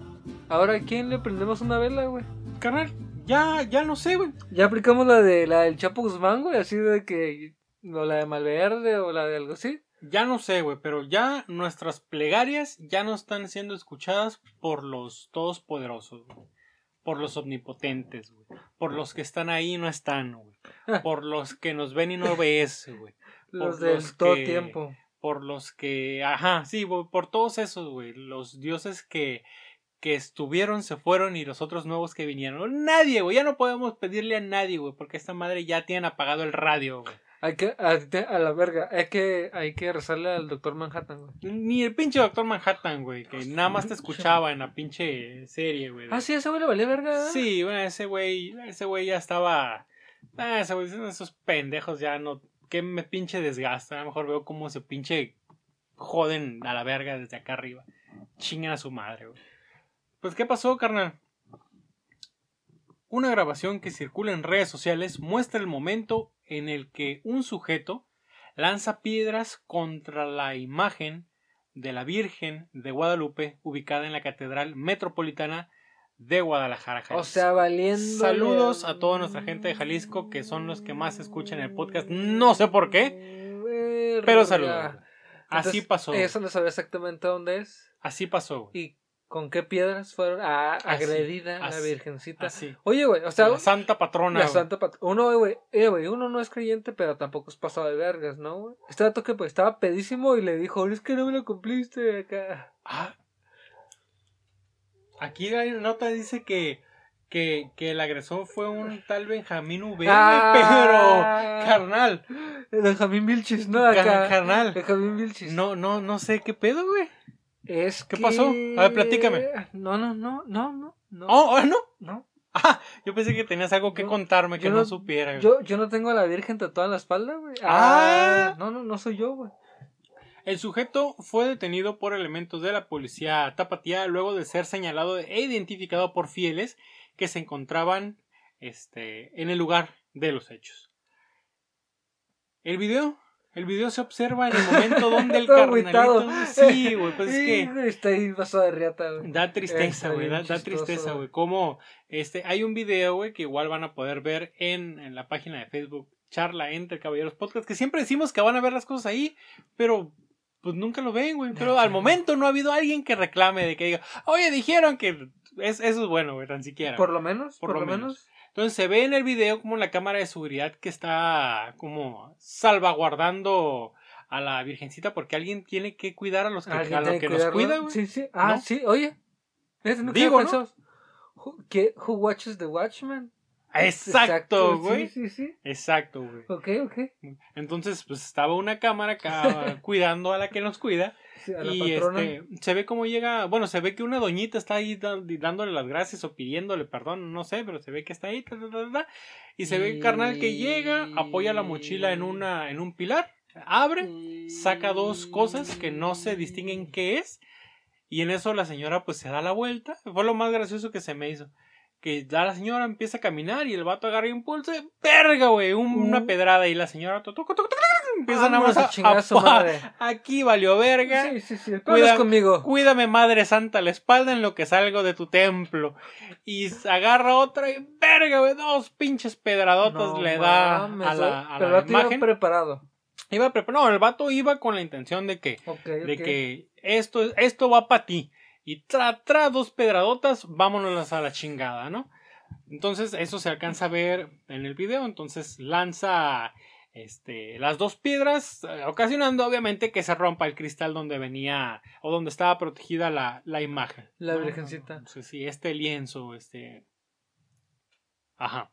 Ahora, ¿a quién le prendemos una vela, güey? Carnal, ya, ya no sé, güey. Ya aplicamos la de la del Chapo Guzmán, güey, así de que... O la de Malverde, o la de algo así. Ya no sé, güey, pero ya nuestras plegarias ya no están siendo escuchadas por los todopoderosos, güey. Por los omnipotentes, güey. Por los que están ahí y no están, güey. Por los que nos ven y no ves, güey. Los los todo que- tiempo. Por los que, ajá, sí, güey, por todos esos, güey. Los dioses que, que estuvieron, se fueron y los otros nuevos que vinieron. Nadie, güey, ya no podemos pedirle a nadie, güey, porque esta madre ya tiene apagado el radio, güey. Hay que, a, la verga, hay que, hay que rezarle al doctor Manhattan, güey. Ni el pinche Doctor Manhattan, güey, que nada más te escuchaba en la pinche serie, güey. Ah, sí, ese güey le valía verga. Sí, bueno, ese güey, ese güey ya estaba. Ah, ese güey, esos pendejos ya no. Que me pinche desgasta. A lo mejor veo cómo se pinche joden a la verga desde acá arriba. Chingan a su madre, güey. Pues, ¿qué pasó, carnal? Una grabación que circula en redes sociales muestra el momento en el que un sujeto lanza piedras contra la imagen de la Virgen de Guadalupe ubicada en la Catedral Metropolitana de Guadalajara. O Jalisco. sea, valiendo. Saludos a toda nuestra gente de Jalisco que son los que más escuchan el podcast. No sé por qué, pero saludos. Así pasó. Eso no sabía exactamente dónde es. Así pasó. güey. ¿Y con qué piedras fueron ah, Así, agredida la así, virgencita? Así. Oye, güey, o sea, la santa patrona. la santa pat- Uno, güey, eh, güey, uno no es creyente, pero tampoco es pasado de vergas, ¿no, güey? Este dato que pues estaba pedísimo y le dijo, es que no me lo cumpliste acá. Ah. Aquí la nota dice que, que, que el agresor fue un tal Benjamín V, Ah. pero carnal, Benjamín Vilchis, ¿no? Acá. carnal, Benjamín Vilchis. no, no, no sé qué pedo, güey. Es ¿Qué que- pasó? A ver, platícame. No, no, no, no, no, no. Oh, oh, no. no. Yo pensé que tenías algo que Yo- contarme que no, no- supiera. güey. Yo, yo no tengo a la Virgen tatuada en la espalda, güey. Ah. no, no, no soy yo, güey. El sujeto fue detenido por elementos de la policía tapatía luego de ser señalado e identificado por fieles que se encontraban este, en el lugar de los hechos. El video, el video se observa en el momento donde el carnalito... Sí, güey, pues es que... Está ahí pasado de riata, güey. Da tristeza, güey, da, tristeza, güey. Como este, hay un video, güey, que igual van a poder ver en, en la página de Facebook, charla entre caballeros podcast, que siempre decimos que van a ver las cosas ahí, pero pues nunca lo ven, güey. Pero al momento no ha habido alguien que reclame de que diga, oye, dijeron que es, eso es bueno, güey, tan siquiera. Por lo menos, Por por, lo lo menos. menos. Entonces se ve en el video como la cámara de seguridad que está como salvaguardando a la virgencita porque alguien tiene que cuidar a los que, a los que cuidarlo. cuida, güey. Sí, sí. Ah, ¿No? sí, oye. Nunca Digo, ¿no? Who. Who watches the Watchmen? Exacto, güey. Sí, sí, sí. Exacto, güey. Ok, ok. Entonces, pues estaba una cámara acá cuidando a la que nos cuida. Sí, a la Y este, se ve cómo llega, bueno, se ve que una doñita está ahí dándole las gracias o pidiéndole perdón, no sé, pero se ve que está ahí, ta, ta, ta, ta, y se ve el carnal que llega, apoya la mochila en una, en un pilar, abre, saca dos cosas que no se distinguen qué es, y en eso la señora pues se da la vuelta, fue lo más gracioso que se me hizo. Que ya la señora empieza a caminar y el vato agarra impulso y ¡verga, güey! un- Una pedrada y la señora to- toco, toco, toco, toco, empieza nada Vámonos más a a, chingar a su madre. Aquí valió verga. Sí, sí, sí. Cuida- conmigo. Cuídame, Madre Santa, la espalda en lo que salgo de tu templo. Y agarra otra y verga, güey, dos pinches pedradotas No le da mames, a la, güey. a Pero la vato iba imagen. preparado. Iba prepa- no, el vato iba con la intención de que, Ok, de que esto, esto va para ti. Y tra, tra dos pedradotas, vámonos a la chingada, ¿no? Entonces, eso se alcanza a ver en el video. Entonces, lanza este, las dos piedras, eh, ocasionando obviamente que se rompa el cristal donde venía o donde estaba protegida la, la imagen. La ¿no? virgencita. Entonces, sí, este lienzo, este. Ajá.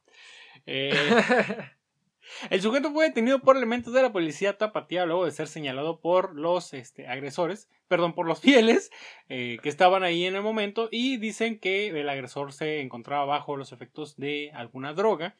Eh, el sujeto fue detenido por elementos de la policía tapatía luego de ser señalado por los este, agresores, perdón, por los fieles eh, que estaban ahí en el momento y dicen que el agresor se encontraba bajo los efectos de alguna droga.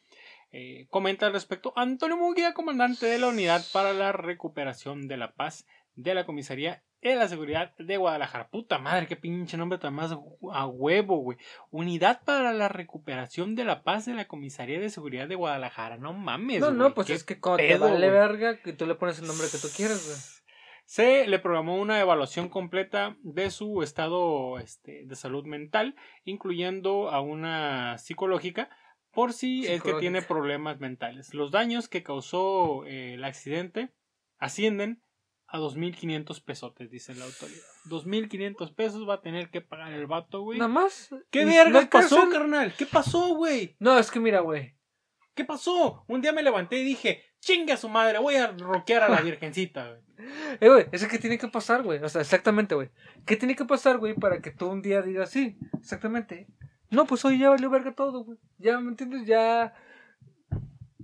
Eh, comenta al respecto Antonio Muguía, comandante de la Unidad para la Recuperación de la Paz de la Comisaría de la Seguridad de Guadalajara. Puta madre, qué pinche nombre tan más a huevo, güey. Unidad para la Recuperación de la Paz de la Comisaría de Seguridad de Guadalajara. No mames, No, no, pues es que cuando te pedo, vale güey. verga, que tú le pones el nombre que tú quieras, güey. Se le programó una evaluación completa de su estado este, de salud mental, incluyendo a una psicológica, por si es que tiene problemas mentales. Los daños que causó eh, el accidente ascienden a 2.500 pesotes, dice la autoridad. 2.500 pesos va a tener que pagar el vato, güey. Nada más. ¿Qué verga no pasó, cárcel. carnal? ¿Qué pasó, güey? No, es que mira, güey. ¿Qué pasó? Un día me levanté y dije, chinga su madre, voy a roquear a la virgencita, güey. Eh, güey, eso que tiene que pasar, güey. O sea, exactamente, güey. ¿Qué tiene que pasar, güey, para que tú un día digas, sí, exactamente? No, pues hoy ya valió verga todo, güey. Ya, ¿me entiendes? Ya.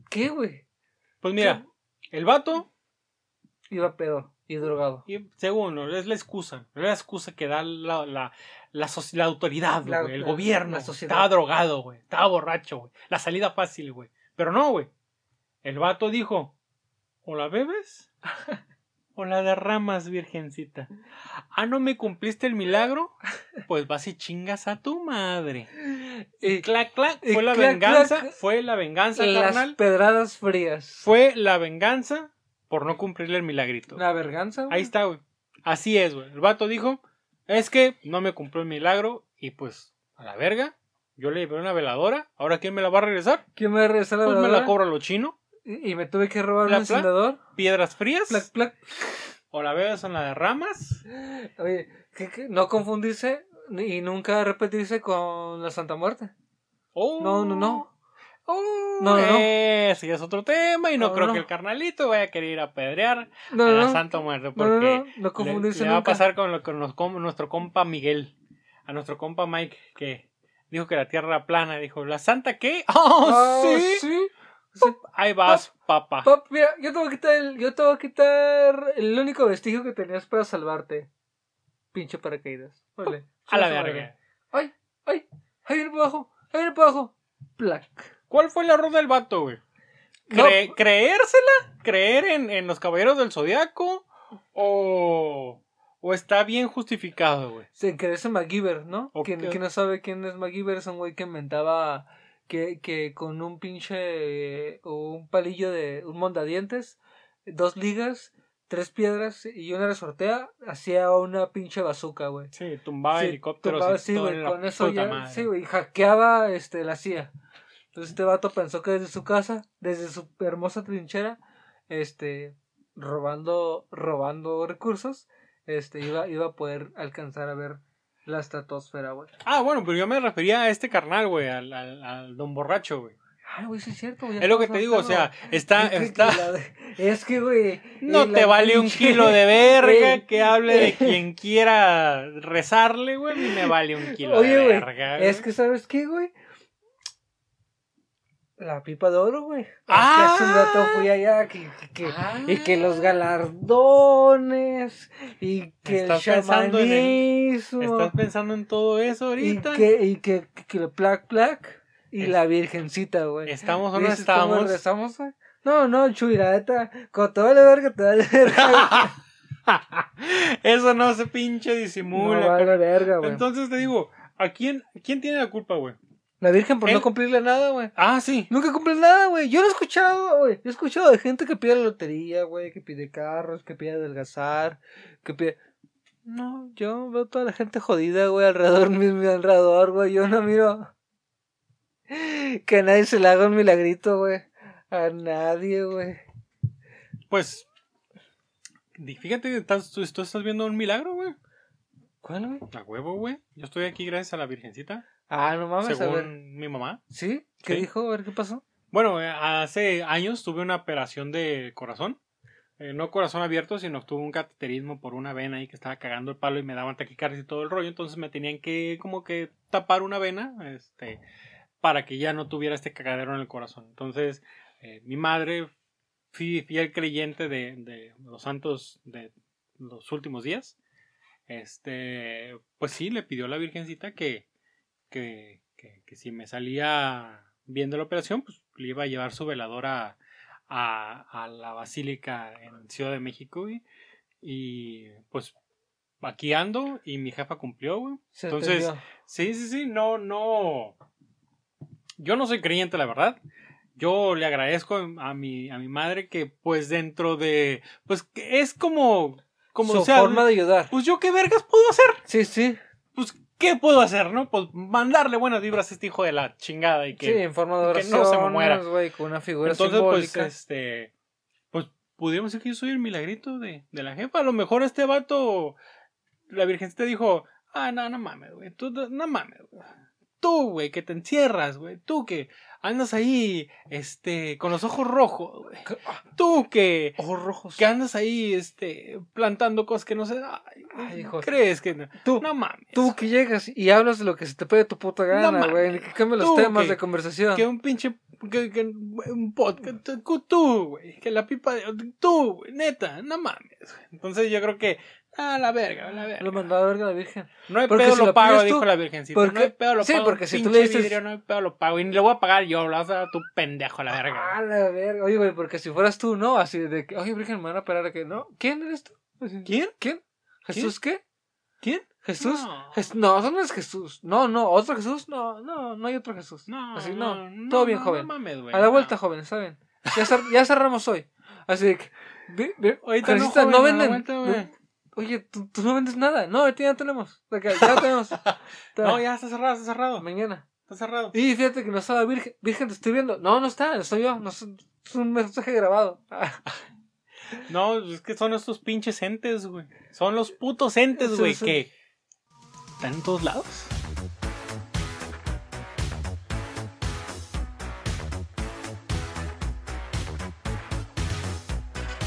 ¿Qué, güey? Pues mira, el vato Iba pedo y drogado. Y según, es la excusa. Es la excusa que da la, la, la, la autoridad, güey, el gobierno. la sociedad. Estaba drogado, güey. Estaba borracho, güey. La salida fácil, güey. Pero no, güey. El vato dijo, o la bebes o la derramas, virgencita. Ah, ¿no me cumpliste el milagro? Pues vas y chingas a tu madre. Y Clac, clac. y Fue la clac, venganza. clac. Fue la venganza, las carnal. pedradas frías. Fue la venganza por no cumplirle el milagrito. La verganza, güey. Ahí está, güey. Así es, güey. El vato dijo, es que no me cumplió el milagro y pues, a la verga, yo le llevé una veladora, ahora ¿quién me la va a regresar? ¿Quién me regresa la Pues me la veladora? cobro a lo chino, Y, me tuve que robar un encendedor. piedras frías, Plac, plac. o la bebes en la de ramas. Oye, no confundirse y nunca repetirse con la Santa Muerte. Oh, No, no, no. Oh, No, no. Ese es otro tema y no, No, creo no. que el carnalito vaya a querer ir a la no. Santa Muerte porque no, no, no le- confundirse le, va a pasar con lo que nos com- nuestro compa Miguel, a nuestro compa Mike que dijo que la tierra era plana, dijo, ¿la Santa qué? ¡Oh, Ah, sí! sí. Sí. Ahí vas, papá. Pap, mira, yo te voy a quitar el, yo te voy a quitar el único vestigio que tenías para salvarte. Pinche paracaídas. Órale. A la verga. Ay, ay, ahí viene por abajo, ahí viene por abajo. plac. ¿Cuál fue el error del vato, güey? No. Cre- ¿Creérsela? ¿Creer en, en los caballeros del zodiaco? ¿O, o está bien justificado, güey? Se creerse MacGyver, ¿no? Ok. Quien, quien no sabe quién es MacGyver es un güey que inventaba que, que con un pinche eh, o un palillo de un mondadientes, dos ligas, tres piedras y una resortea, hacía una pinche bazooka, güey. Sí, tumbaba Sí, helicópteros. tumbaba, sí, güey, con eso ya, madre. sí, güey, hackeaba este, la CIA. Entonces este vato pensó que desde su casa, desde su hermosa trinchera, este, robando, robando recursos, este, iba, iba a poder alcanzar a ver la estratosfera, güey. Ah, bueno, pero yo me refería a este carnal, güey, al, al, al don borracho, güey. Ay, güey, sí es cierto, güey. Es lo que te digo, o sea, está, Es que- está, Es que, güey. no te vale un kilo de verga que hable de quien quiera rezarle, güey, mí me vale un kilo de verga. Es güey. que, ¿sabes qué, güey? La pipa de oro, güey. Ah. Hace un rato fui allá que, que- que- Ah. y que los galardones y que el el- chamanismo ¿Estás pensando en todo eso y ahorita? que y que, que, que el plac plac y Es- la virgencita, güey. ¿Estamos o no ¿Dices cómo estamos? rezamos, güey? No, no, neta, cuando te vale verga, te vale verga. Eso no se pinche disimula. no vale verga, güey. Entonces te digo, ¿a quién, quién tiene la culpa, güey? La virgen por no cumplirle nada, güey. Ah, sí. Nunca cumple nada, güey. Yo lo he escuchado, güey. Yo he escuchado de gente que pide la lotería, güey, que pide carros, que pide adelgazar, que pide... No, yo veo toda la gente jodida, güey, alrededor mi, mi alrededor, güey. Yo no miro que a nadie se le haga un milagrito, güey. A nadie, güey. Pues, fíjate, estás, tú, tú estás viendo un milagro, güey. ¿Cuál, güey? A huevo, güey. Yo estoy aquí gracias a la Virgencita, Ah, no mames, a según ver. mi mamá. ¿Sí? ¿Qué Sí. dijo? A ver, ¿qué pasó? Bueno, eh, hace años tuve una operación de corazón. Eh, no corazón abierto, sino tuve un cateterismo por una vena ahí que estaba cagando el palo y me daban taquicardia y todo el rollo. Entonces me tenían que como que tapar una vena este, para que ya no tuviera este cagadero en el corazón. Entonces eh, mi madre, fiel creyente de, de los santos de los últimos días. Este, pues sí, le pidió a la Virgencita que, que, que, que si me salía bien de la operación, pues le iba a llevar su veladora a, a la basílica en Ciudad de México, güey. Y pues aquí ando y mi jefa cumplió, güey. Se Entonces. Sí, sí, sí, no, no. Yo no soy creyente, la verdad. Yo le agradezco a mi, a mi madre que, pues, dentro de. Pues, que es como. Como, Su o sea, forma de ayudar. Pues yo, ¿qué vergas puedo hacer? Sí, sí. Pues, ¿qué puedo hacer, no? Pues mandarle buenas vibras a este hijo de la chingada y que. sí, en forma de que no se me muera. güey, con una figura Entonces, simbólica. pues, este. Pues, pudiéramos decir que yo soy el milagrito de, de la jefa. A lo mejor este vato. La virgencita dijo. Ah, no, no mames, güey. Tú, no mames, güey. Tú, güey, que te encierras, güey. Tú que andas ahí, este, con los ojos rojos, güey. Tú que, Ojos rojos. que andas ahí, este, plantando cosas que no se. Ay, Ay, hijo. ¿Crees que no? Tú, No mames. Tú que llegas y hablas de lo que se te pegue tu puta gana, güey. que cambies los temas que- de conversación. Que un pinche. Que, que un podcast. Tú, tú, güey. Que la pipa de. Tú, güey. Neta, no mames. güey. Entonces yo creo que. Ah, la verga, la Lo verga. mandó a la verga la virgen. No hay Porque pedo, si lo lo pago, tú, dijo la virgencita. porque- No hay pedo, lo sí, pago. porque si tú le dices- vidrio, no hay pedo, lo pago. Y ni le voy a pagar yo, lo vas a dar tu pendejo a la verga. Ah, la verga. Oye, güey, porque si fueras tú, ¿no? Así de que, oye, virgen, me van a parar a que, ¿no? ¿Quién eres tú? ¿Quién? ¿Quién? ¿Jesús qué? ¿Quién? ¿Jesús? No. Jes- No, eso no es Jesús. No, no, ¿otro Jesús? No, no, no hay otro Jesús. No, Así, no. no, Todo bien, joven. No mames, güey. a la vuelta, joven, está bien. Ya, cer- ya cerramos hoy. Así que, ve- ve- Ahorita no, joven, venden. vuelta. Oye, ¿tú, tú no vendes nada. No, ahorita ya tenemos. Que Ya tenemos. No, ya está cerrado, está cerrado. Mañana. Está cerrado. Y fíjate que no estaba virgen. Virgen, te estoy viendo. No, no está, no soy yo. No, es es un mensaje grabado. No, es que son estos pinches entes, güey. Son los putos entes, Sí, güey, sí. que están en todos lados.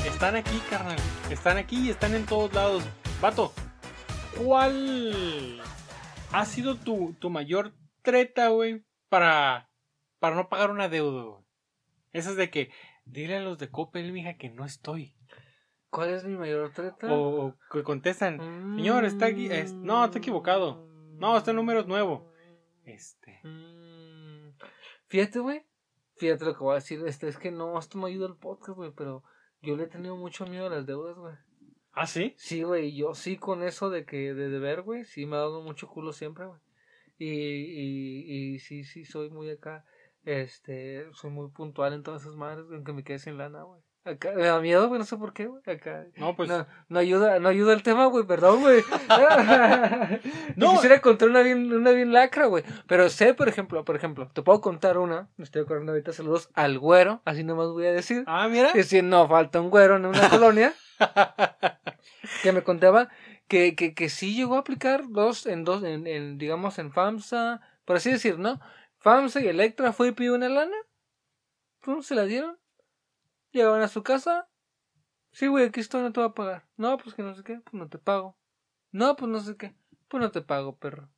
Están aquí, carnal. Están aquí y están en todos lados. Vato, ¿cuál ha sido tu, tu mayor treta, güey, para, para no pagar una deuda, güey? Esa es de que, dile a los de Coppel, mija, que no estoy. ¿Cuál es mi mayor treta? O, o que contestan, Mm. señor, está aquí, es- no, está equivocado. No, este número es nuevo. Este. Mm. Fíjate, güey. Fíjate lo que voy a decir. Este, es que no, esto me ayuda al podcast, güey. Pero yo le he tenido mucho miedo a las deudas, güey. ¿Ah, sí? Sí, güey. Yo sí con eso de que de deber, güey. Sí me ha dado mucho culo siempre, güey. Y, y, y sí, sí, soy muy acá. Este, soy muy puntual en todas esas madres, aunque me quede sin lana, güey. Acá, me da miedo, güey, no sé por qué, güey. Acá. No, pues. No, no ayuda, no ayuda el tema, güey, perdón, güey. No. Quisiera contar una bien, una bien lacra, güey. Pero sé, por ejemplo, por ejemplo, te puedo contar una. Me estoy acordando ahorita saludos al güero, así nomás voy a decir. Ah, mira. Es decir, no falta un güero en una colonia que me contaba que, que, que sí llegó a aplicar dos, en dos, en, en, digamos, en FAMSA, por así decir, ¿no? FAMSA y Electra fue y pidió una lana. Pum, se la dieron. Llegaban a su casa. Sí, güey, aquí estoy, no te voy a pagar. No, pues que no sé qué, pues no te pago. No, pues no sé qué, pues no te pago, perro.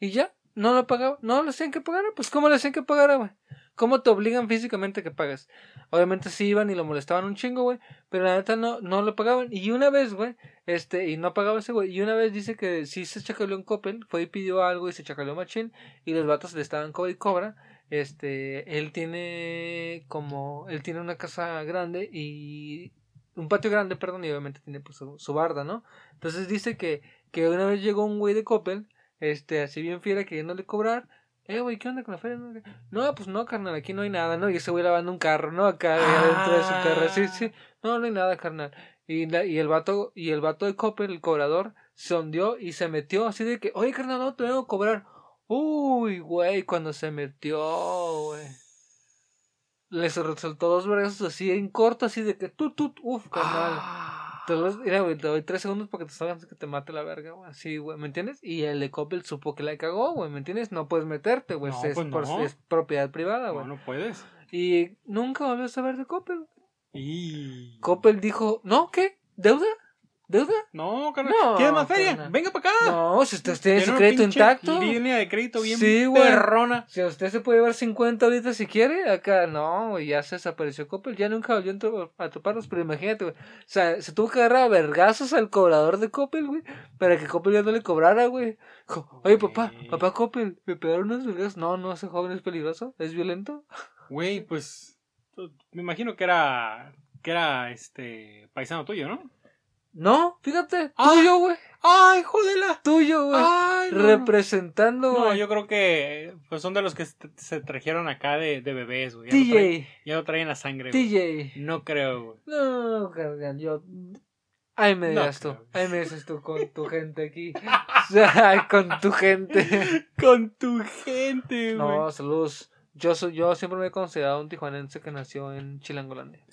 Y ya, no lo pagaba, no le hacían que pagara, pues ¿cómo le hacían que pagara, güey? ¿Cómo te obligan físicamente a que pagues? Obviamente sí iban y lo molestaban un chingo, güey, pero la neta no, no lo pagaban. Y una vez, güey, este, y no pagaba ese güey, y una vez dice que sí se chacaleó en Coppel, fue y pidió algo y se chacaleó machín, y los vatos le estaban cobra y cobra. Este, él tiene como, él tiene una casa grande y un patio grande, perdón, y obviamente tiene pues su, su barda, ¿no? Entonces dice que, que una vez llegó un güey de Coppel, este, así bien fiera queriéndole cobrar, eh, güey, ¿qué onda con la feria? No, pues no, carnal, aquí no hay nada, ¿no? Y ese güey lavando un carro, ¿no? Acá adentro de su carro, sí, sí, no, no hay nada, carnal. Y, la, y el vato, y el vato de Coppel, el cobrador, se hundió y se metió así de que, oye, carnal, no, te vengo a cobrar. Uy, güey, cuando se metió, güey. Le soltó dos brazos así en corto, así de que tú, tú, uf, carnal. Te los, mira, güey, te doy tres segundos para que te salgas que te mate la verga, güey. Así, güey, ¿me entiendes? Y el de Coppel supo que la cagó, güey, ¿me entiendes? No puedes meterte, güey. No, es, pues no. es propiedad privada, No, güey. no puedes. Y nunca volvió a saber de Coppel. Y... Coppel dijo, ¿no? ¿Qué? ¿Deuda? ¿Deuda? No, carnal. No, ¿Quieres más feria? Venga para acá. No, si usted tiene su crédito intacto. Línea de crédito bien Sí, güey. perrona. Si usted se puede llevar 50 ahorita si quiere, acá no, ya se desapareció Coppel, ya nunca volvió a toparlos, pero imagínate, güey. O sea, se tuvo que agarrar a vergazos al cobrador de Coppel, güey, para que Coppel ya no le cobrara, güey. Oye, papá, papá Coppel, me pegaron unos vergazos. No, no, ese joven es peligroso, es violento. Güey, pues... Me imagino que era... Que era, este... Paisano tuyo, ¿no? No, fíjate, Ah. tuyo, güey, ¡Ay, jodela! tuyo, güey. ¡Ay, no, no! Representando, No, güey. yo creo que pues son de los que se trajeron acá de, de bebés, güey. Ya, TJ, ya lo traen la sangre, güey. TJ. No creo, güey. No, carnal, yo. Ahí me No digas tú. creo. Ahí me dices tú con tu gente aquí. Ay, con tu gente. Con tu gente, güey. No, saludos. Yo, soy, yo siempre me he considerado un tijuanense que nació en Chilangolandia.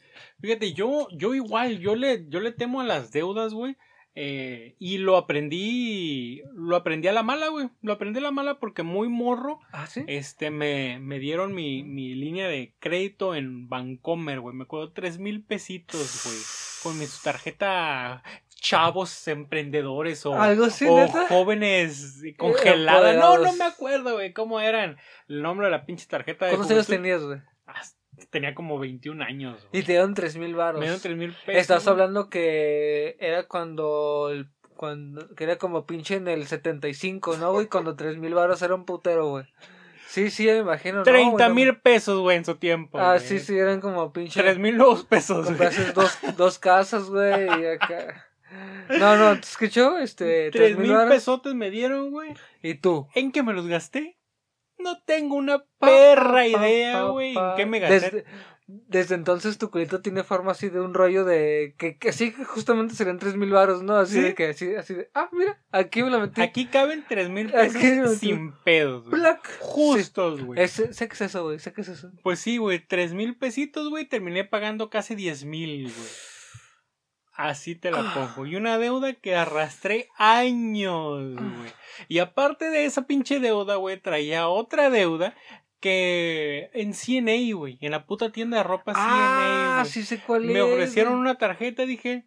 Fíjate, yo, yo igual, yo le, yo le temo a las deudas, güey. eh, y lo aprendí, lo aprendí a la mala, güey. Lo aprendí a la mala porque muy morro, ¿Ah, sí? este, me, me dieron mi, mi línea de crédito en Bancomer, güey. Me acuerdo tres mil pesitos, güey. Con mi tarjeta chavos emprendedores o, ¿Algo así, o neta? jóvenes congeladas. No, no me acuerdo, güey, cómo eran el nombre de la pinche tarjeta de ¿Cuántos años tenías, güey? Tenía como 21 años. Y güey. te dieron tres mil baros. Me dieron tres mil pesos. Estás hablando que era cuando. el- cuando que era como pinche en el 75, ¿no, güey? Cuando tres mil baros era un putero, güey. Sí, sí, me imagino. ¿no, güey? 30 No, mil pesos, güey, en su tiempo. Ah, güey. sí, sí, eran como pinche. 3 mil nuevos pesos, güey. Dos, dos casas, güey, y acá. No, no, ¿te escuchó? Este, 3 mil pesotes me dieron, güey. ¿Y tú? ¿En qué me los gasté? No tengo una perra idea, güey. pa. ¿En qué me gasté? Desde, desde entonces tu culito tiene forma así de un rollo de. Que, que sí, justamente serían tres mil baros, ¿no? Así ¿Sí? de que, así, así de. Ah, mira, aquí me la metí. Aquí caben 3 mil pesos sin pedos, güey. Black. Justos, güey. Sé que es eso, güey, sé que es eso. Pues sí, güey, 3 mil pesitos, güey. Terminé pagando casi 10 mil, güey. Así te la pongo. Y una deuda que arrastré años, güey. Y aparte de esa pinche deuda, güey, traía otra deuda que en CNA, güey. En la puta tienda de ropa CNA, Ah, sí sé cuál Me es. ofrecieron una tarjeta, dije,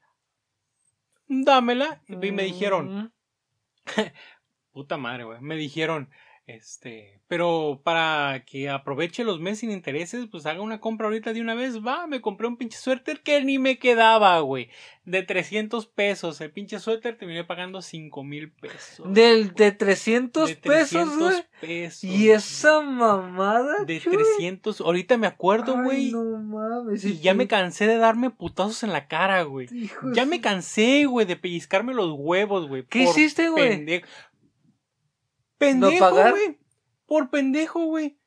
dámela. Y me dijeron, puta madre, güey. Me dijeron, Este, pero para que aproveche los meses sin intereses, pues haga una compra ahorita de una vez. Va, me compré un pinche suéter que ni me quedaba, güey. De 300 pesos. El pinche suéter terminé pagando 5 mil pesos. Del, de 300 De pesos, güey. pesos. Y esa mamada, De Chuy. 300. Ahorita me acuerdo, güey. no mames. Y ya me cansé de darme putazos en la cara, güey. Ya me cansé, güey, de pellizcarme los huevos, güey. ¿Qué hiciste, güey? Pendejo. Güey. Por pendejo, güey.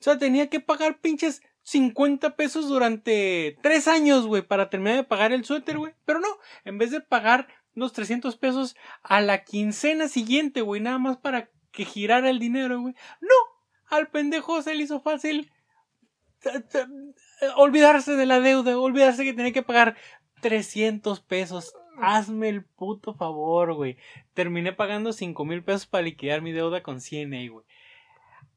O sea, tenía que pagar pinches 50 pesos durante tres años, güey, para terminar de pagar el suéter, güey. Pero no, en vez de pagar los 300 pesos a la quincena siguiente, güey, nada más para que girara el dinero, güey. No, al pendejo se le hizo fácil t- t- olvidarse de la deuda, olvidarse que tenía que pagar 300 pesos. Hazme el puto favor, güey. Terminé pagando 5 mil pesos para liquidar mi deuda con CNA, güey.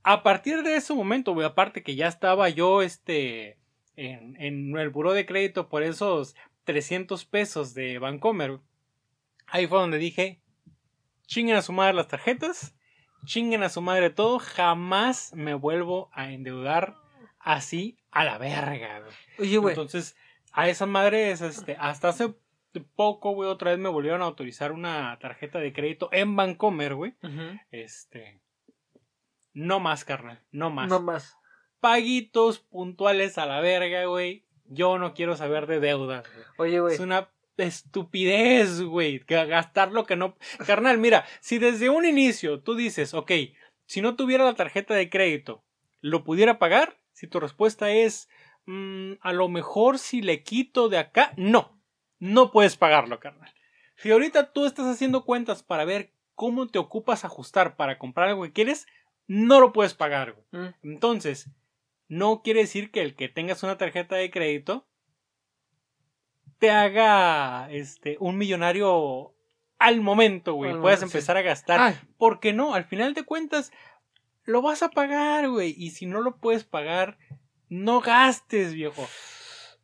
A partir de ese momento, güey, aparte que ya estaba yo, este, en, en el buró de crédito por esos 300 pesos de Bancomer, ahí fue donde dije, chinguen a su madre las tarjetas, chinguen a su madre todo, jamás me vuelvo a endeudar así a la verga, güey. Oye, güey. Entonces, a esa madre es este, hasta hace poco, güey, otra vez me volvieron a autorizar una tarjeta de crédito en Bancomer, güey. Este, no más, carnal, no más. No más. Paguitos puntuales a la verga, güey. Yo no quiero saber de deudas, güey. Oye, güey. Es una estupidez, güey. Gastar lo que no. Carnal, mira, si desde un inicio tú dices, ok, si no tuviera la tarjeta de crédito, ¿lo pudiera pagar? Si tu respuesta es, "Mm, a lo mejor si le quito de acá, no. No puedes pagarlo, carnal. Si ahorita tú estás haciendo cuentas para ver cómo te ocupas ajustar para comprar algo que quieres, no lo puedes pagar, güey. Mm. Entonces, no quiere decir que el que tengas una tarjeta de crédito te haga este un millonario al momento, güey. Momento, sí. empezar a gastar. Ay, Porque no, al final de cuentas, lo vas a pagar, güey. Y si no lo puedes pagar, no gastes, viejo.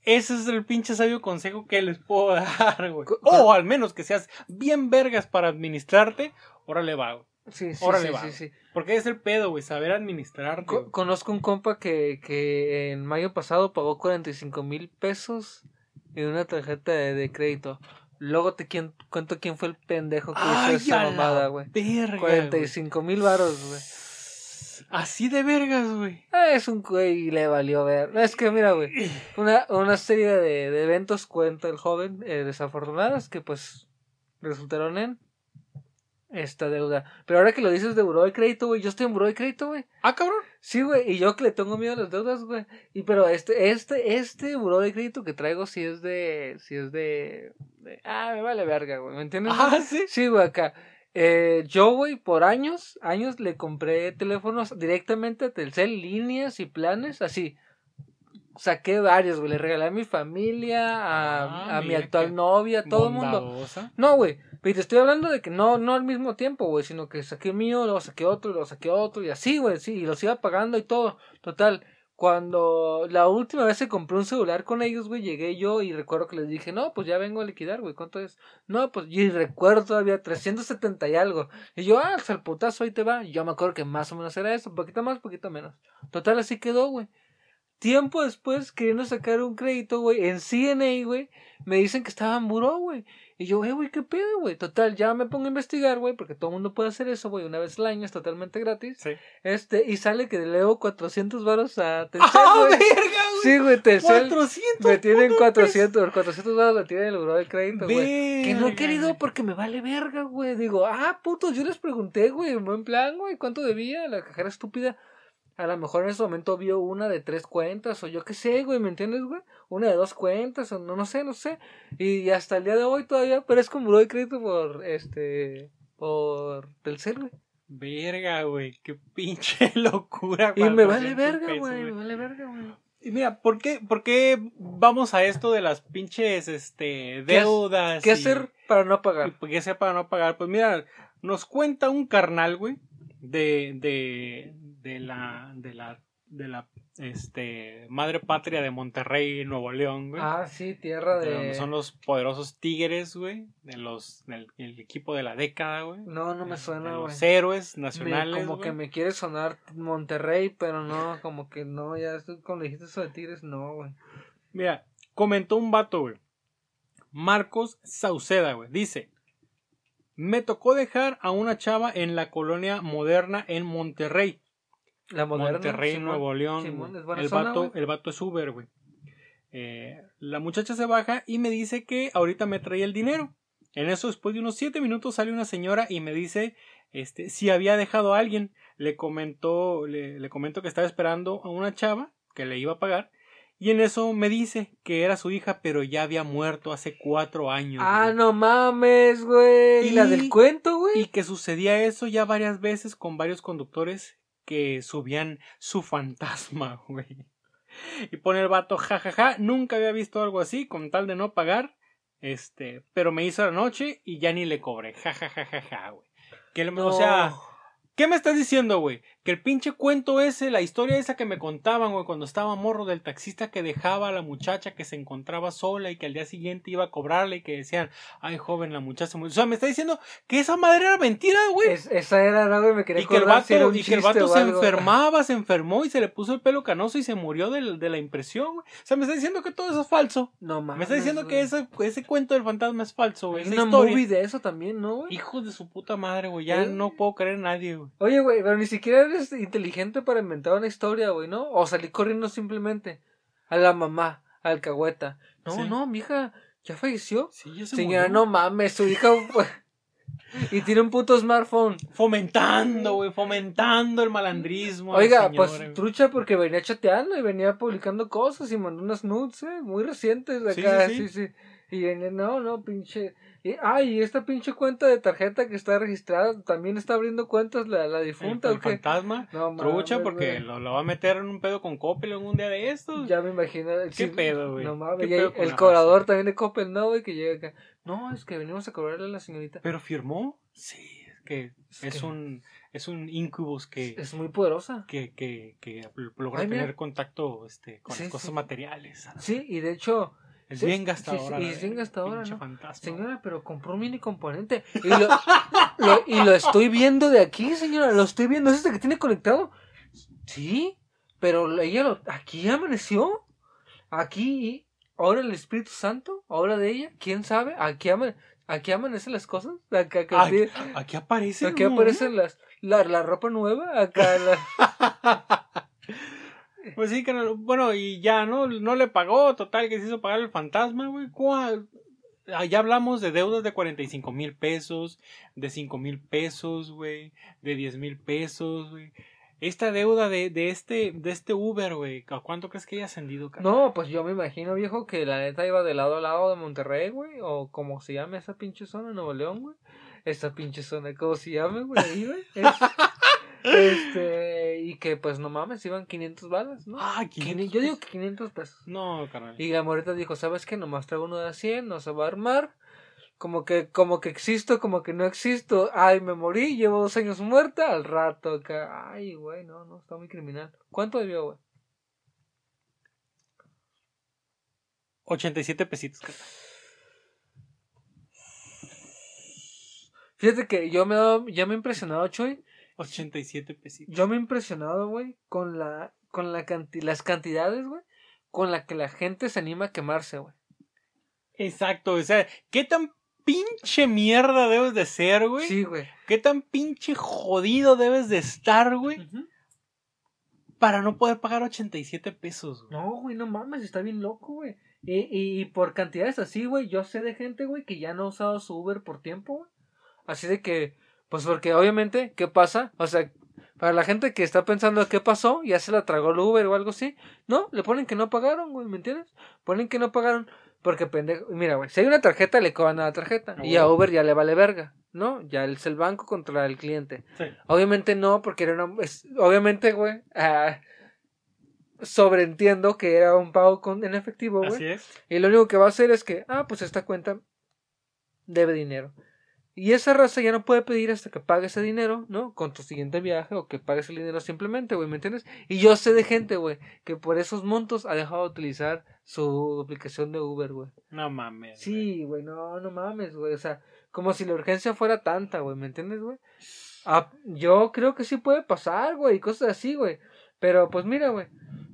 Ese es el pinche sabio consejo que les puedo dar, güey. O al menos que seas bien vergas para administrarte. Órale va, güey. sí, sí, Órale, sí, va. sí, sí. Porque es el pedo, güey. Saber administrarte. Conozco un compa que, que en mayo pasado pagó 45 mil pesos en una tarjeta de, de crédito. Luego te quien- cuento quién fue el pendejo que Ay, hizo esa mamada, güey. Verga, 45 mil varos, güey. Así de vergas, güey. Ah, Es un güey y le valió ver. Es que mira, güey. Una, una serie de, de eventos cuenta el joven eh, desafortunados que pues resultaron en esta deuda. Pero ahora que lo dices de buró de crédito, güey, yo estoy en buró de crédito, güey. Ah, cabrón. Sí, güey, y yo que le tengo miedo a las deudas, güey. Y pero este, este, este buró de crédito que traigo sí es de, sí es de, de- ah, me vale verga, güey, ¿me entiendes? Ah, sí. Sí, güey, acá. Eh, yo, güey, por años, años le compré teléfonos directamente a Telcel, líneas y planes, así. Saqué varios, güey, le regalé a mi familia, a, Ah, a mi actual novia, a todo el mundo. No, güey, pero te estoy hablando de que no, no al mismo tiempo, güey, sino que saqué mío, luego saqué otro, luego saqué otro, y así, güey, sí, y los iba pagando y todo. Total, cuando la última vez que compré un celular con ellos, güey, llegué yo y recuerdo que les dije, no, pues ya vengo a liquidar, güey, ¿cuánto es? No, pues, y recuerdo todavía 370 y algo. Y yo, ah, al putazo ahí te va. Y yo me acuerdo que más o menos era eso, poquito más, poquito menos. Total, así quedó, güey. Tiempo después, queriendo sacar un crédito, güey, en CNA, güey, me dicen que estaba en buró, güey. Y yo, eh, güey, ¿qué pedo, güey? Total, ya me pongo a investigar, güey, porque todo el mundo puede hacer eso, güey, una vez al año, es totalmente gratis. Sí. Este, y sale que le leo 400 varos a Telcel, ¡Ah, verga, güey! Sí, güey, Telcel 400 me tienen putos 400, 400 varos me tienen el buró de crédito, güey. Que no he querido porque me vale verga, güey. Digo, ah, putos, yo les pregunté, güey, en buen plan, güey, ¿cuánto debía? La cajera estúpida. A lo mejor en ese momento vio una de tres cuentas, o yo qué sé, güey, ¿me entiendes, güey? Una de dos cuentas, o no, no sé, no sé. Y hasta el día de hoy todavía parezco un buró de crédito por, este, por Telcel, güey. Verga, güey. Qué pinche locura, Y güey. me vale 400 verga, güey, me vale verga, güey. Y mira, ¿por qué, ¿por qué vamos a esto de las pinches este, ¿Qué ha- deudas? ¿Qué y- hacer para no y pagar? por qué sea para no pagar? Pues mira, nos cuenta un carnal, güey, de, de, de la, de la de la este, madre patria de Monterrey, Nuevo León, güey. Ah, sí, tierra de de. donde son los poderosos Tigres, güey. De los, del el equipo de la década, güey. No, no me de suena, güey. los héroes Me- nacionales. como que me quiere sonar Monterrey, pero no, como que no, ya cuando dijiste eso de Tigres, no, güey. Mira, comentó un vato, güey. Marcos Sauceda, güey. Dice: Me tocó dejar a una chava en la colonia moderna en Monterrey. La moderna. Monterrey, Simón. Nuevo León. Simón, güey. es buena el, zona, vato, el vato es Uber, güey. Eh, la muchacha se baja y me dice que ahorita me trae el dinero. En eso, después de unos siete minutos, sale una señora y me dice este, si había dejado a alguien. Le comentó, le, le comento que estaba esperando a una chava que le iba a pagar. Y en eso me dice que era su hija, pero ya había muerto hace cuatro años. Ah, güey. no mames, güey. ¿Y la del cuento, güey? Y que sucedía eso ya varias veces con varios conductores que subían su fantasma, güey. Y pone el vato, jajaja, nunca había visto algo así, con tal de no pagar, este, pero me hizo la noche y ya ni le cobré, jajajajaja, güey. Que, el- No. O sea, ¿qué me estás diciendo, güey? Que el pinche cuento ese, la historia esa que me contaban, güey, cuando estaba morro del taxista que dejaba a la muchacha que se encontraba sola y que al día siguiente iba a cobrarle y que decían, ay, joven, la muchacha murió. O sea, me está diciendo que esa madre era mentira, güey. Es- esa era, no, güey, me quería Y que el si vato, y que el vato se algo. enfermaba, se enfermó y se le puso el pelo canoso y se murió del- de, la impresión, güey. O sea, me está diciendo que todo eso es falso. No mames. Me está diciendo que ese, ese cuento del fantasma es falso, güey. Esa una historia. movie de eso también, ¿no, güey? Hijos de su puta madre, güey. Ya ¿Eh? no puedo creer en nadie, güey. Oye, güey, pero ni siquiera eres inteligente para inventar una historia, güey, ¿no? O salir corriendo simplemente a la mamá, al cagüeta. No, Sí. no, mi hija ya falleció. Sí, ya se Señora, murió. no mames, su hija fue- y tiene un puto smartphone. Fomentando, güey, fomentando el malandrismo. Oiga, señora, pues trucha porque venía chateando y venía publicando cosas y mandó unas nudes, eh, muy recientes de acá, sí, sí, sí. sí. Y venía, no, no, pinche. Y, ah, y esta pinche cuenta de tarjeta que está registrada también está abriendo cuentas la, la El, difunta, el ¿o qué? fantasma. No Trucha mames, porque lo, lo va a meter en un pedo con Coppel en un día de estos. Ya me imagino. ¿Qué pedo, güey? No ¿Qué mames, y el cobrador raza? también de Coppel, ¿no, güey? Que llega acá. No, es que venimos a cobrarle a la señorita. Pero firmó. Sí, es que Es es, que- un es un incubus que Es muy poderosa. que, que, que logra Ay, mira. tener contacto este, con Sí, las cosas sí. materiales. Sí, y de hecho, Es sí, bien sí, gastadora. sí, y es bien gastadora, ¿no? fantasma. señora, pero compró un mini componente. Y lo, lo- y lo estoy viendo de aquí, señora. Lo estoy viendo. ¿Es este que tiene conectado? Sí, pero ella lo, aquí amaneció. Aquí, ahora el Espíritu Santo, ahora de ella, quién sabe. Aquí, ama- aquí amanecen las cosas. Acá, acá, Aquí, aquí aparece. Aquí aparecen las, la, la ropa nueva, acá la- Pues sí, carnal. bueno, y ya, ¿no? No le pagó, total, que se hizo pagar el fantasma, güey. ¿Cuál? Ah, Ya hablamos de deudas de 45 mil pesos, de 5 mil pesos, güey, de 10 mil pesos, güey. Esta deuda de, de este de este Uber, güey, ¿a cuánto crees que haya ascendido, carnal? No, pues yo me imagino, viejo, que la neta iba de lado a lado de Monterrey, güey, o como se llame esa pinche zona, Nuevo León, güey. Esa pinche zona, ¿cómo se llame, güey? Ahí, güey. Es- este, y que pues no mames, iban 500 balas, ¿no? Ah, Quini- 500 yo digo que 500 pesos. No, carnal. Y la moreta dijo, ¿sabes qué? Nomás traigo uno de a 100, no se va a armar. Como que, como que existo, como que no existo. Ay, me morí, llevo dos años muerta. Al rato acá. Ay, güey, no, no, está muy criminal. ¿Cuánto debió, güey? 87 pesitos. Fíjate que yo me ya me he impresionado, Choy. 87 pesitos. Yo me he impresionado, güey, con la, con la canti- las cantidades, güey, con la que la gente se anima a quemarse, güey. Exacto, o sea, ¿qué tan pinche mierda debes de ser, güey? Sí, güey. ¿Qué tan pinche jodido debes de estar, güey? Para no poder pagar 87 pesos, güey. No, güey, no mames, está bien loco, güey. Y, y, y por cantidades así, güey, yo sé de gente, güey, que ya no ha usado su Uber por tiempo, güey. Así de que, pues porque obviamente, ¿qué pasa? O sea, para la gente que está pensando qué pasó, ya se la tragó el Uber o algo así. No, le ponen que no pagaron, güey, ¿me entiendes? Ponen que no pagaron porque pendejo. Mira, güey, si hay una tarjeta, le cobran a la tarjeta. Ah, Y a. Uber ya le vale verga, ¿no? Ya es el banco contra el cliente. Sí. Obviamente no, porque era una... es- obviamente, güey, ah, sobreentiendo que era un pago con, en efectivo, Así güey. es. Y lo único que va a hacer es que, ah, pues esta cuenta debe dinero. Y esa raza ya no puede pedir hasta que pague ese dinero, ¿no? Con tu siguiente viaje o que pagues el dinero simplemente, güey, ¿me entiendes? Y yo sé de gente, güey, que por esos montos ha dejado de utilizar su aplicación de Uber, güey. No mames. Sí, güey, no, no mames, güey. O sea, como si la urgencia fuera tanta, güey, ¿me entiendes, güey? Ah, yo creo que sí puede pasar, güey, y cosas así, güey. Pero pues mira, güey.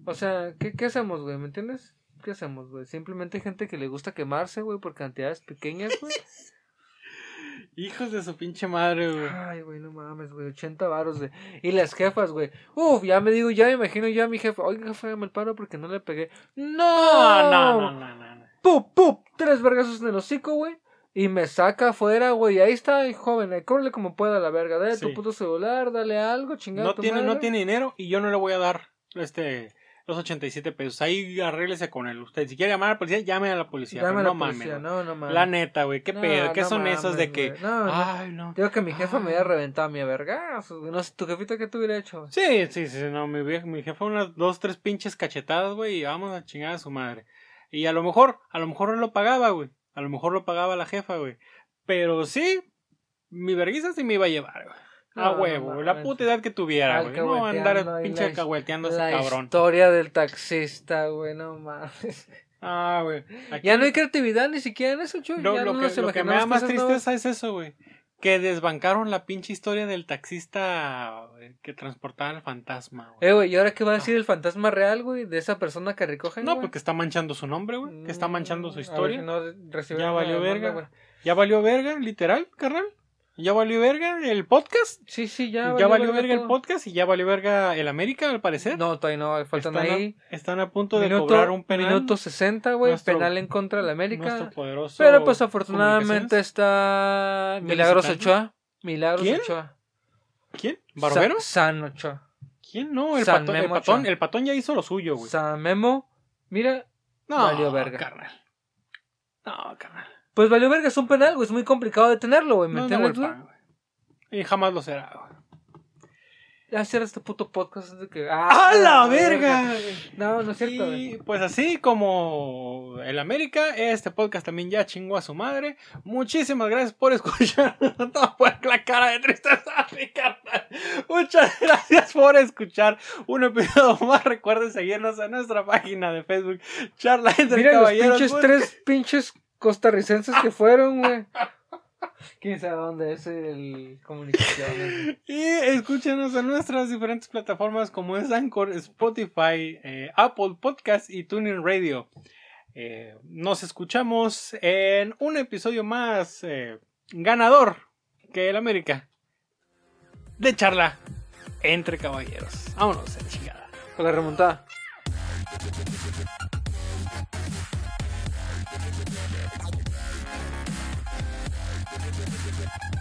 O sea, ¿qué, qué hacemos, güey? ¿Me entiendes? ¿Qué hacemos, güey? Simplemente hay gente que le gusta quemarse, güey, por cantidades pequeñas, güey. Hijos de su pinche madre, güey. Ay, güey, no mames, güey, 80 varos, güey. Y las jefas, güey. Uf, ya me digo, ya me imagino ya a mi jefa. Oiga, jefa, hágame el paro porque no le pegué. No, no, no, no, no. no. ¡Pup, pup! Tres vergazos en el hocico, güey. Y me saca afuera, güey. Y ahí está, joven. Ahí córrele como pueda a la verga. Dale Sí. tu puto celular, dale algo, chingada. No tiene, no tiene dinero y yo no le voy a dar este los 87 pesos. Ahí arréglese con él. Usted, si quiere llamar a la policía, llame a la policía. Llame a pero la no policía, mames. No, no mames. La neta, güey. ¿Qué No, pedo? ¿Qué no son esos de mames, que.? güey. No, no. Ay, no. Digo que mi jefa me había reventado a mi verga. No sé, tu jefita, ¿qué te hubiera hecho? Sí, sí, sí. No, mi, mi jefa unas dos, tres pinches cachetadas, güey. Y vamos a chingar a su madre. Y a lo mejor, a lo mejor no lo pagaba, güey. A lo mejor lo pagaba la jefa, güey. Pero sí, mi vergüenza sí me iba a llevar, güey. A No, no huevo, güey. La puta edad que tuviera, güey. No andar Alcahueteando pinche la- cahueteando ese La cabrón. historia del taxista, güey, no mames. Ah, güey. Aquí- Ya no hay creatividad ni siquiera en eso, chuy. Lo, ya lo no que, lo que me da más tristeza es eso, güey. Que desbancaron la pinche historia del taxista que transportaba al fantasma, güey. Eh, güey, ¿y ahora qué va a decir el fantasma real, güey? De esa persona que recogen, No, porque está manchando su nombre, güey. Que está manchando su Mm, ver historia. no Ya valió verga. Ya valió verga, literal, carnal. Ya valió verga el podcast. Sí, sí, ya Ya, valió verga el podcast y ya valió verga el América, al parecer. No, todavía no, faltan están, ahí. a, están a punto de cobrar un penal. Minuto 60, güey, penal en contra de la América. Nuestro poderoso Pero pues afortunadamente está ¿Del Milagros visitante? Ochoa. Milagros ¿Quién? Ochoa. ¿Quién? ¿Barbero? Sa- San Ochoa. ¿Quién? No, el San patón, el Memo patón, Ochoa. el patón ya hizo lo suyo, güey. San Memo. Mira, No, valió verga. carnal. No, carnal. Pues valió verga, es un penal, güey. Es muy complicado detenerlo, güey. ¿Me No, güey, güey? pan, güey. Y jamás lo será, güey. Ya cierra este puto podcast antes de que. ¡A la verga! No, no es cierto, güey. Y pues así como el América, este podcast también ya chingó a su madre. Muchísimas gracias por escuchar. No, por la cara de tristeza. Muchas gracias por escuchar un episodio más. Recuerden seguirnos en nuestra página de Facebook, Charla entre Mira los Caballeros. pinches Busquen- tres pinches costarricenses que fueron, güey. Quién sabe dónde es el comunicaciones. Y escúchenos en nuestras diferentes plataformas como es Anchor, Spotify, eh, Apple Podcast y Tuning Radio. Eh, nos escuchamos en un episodio más eh, ganador que el América de charla entre caballeros. Vámonos, a la chingada. Con la remontada.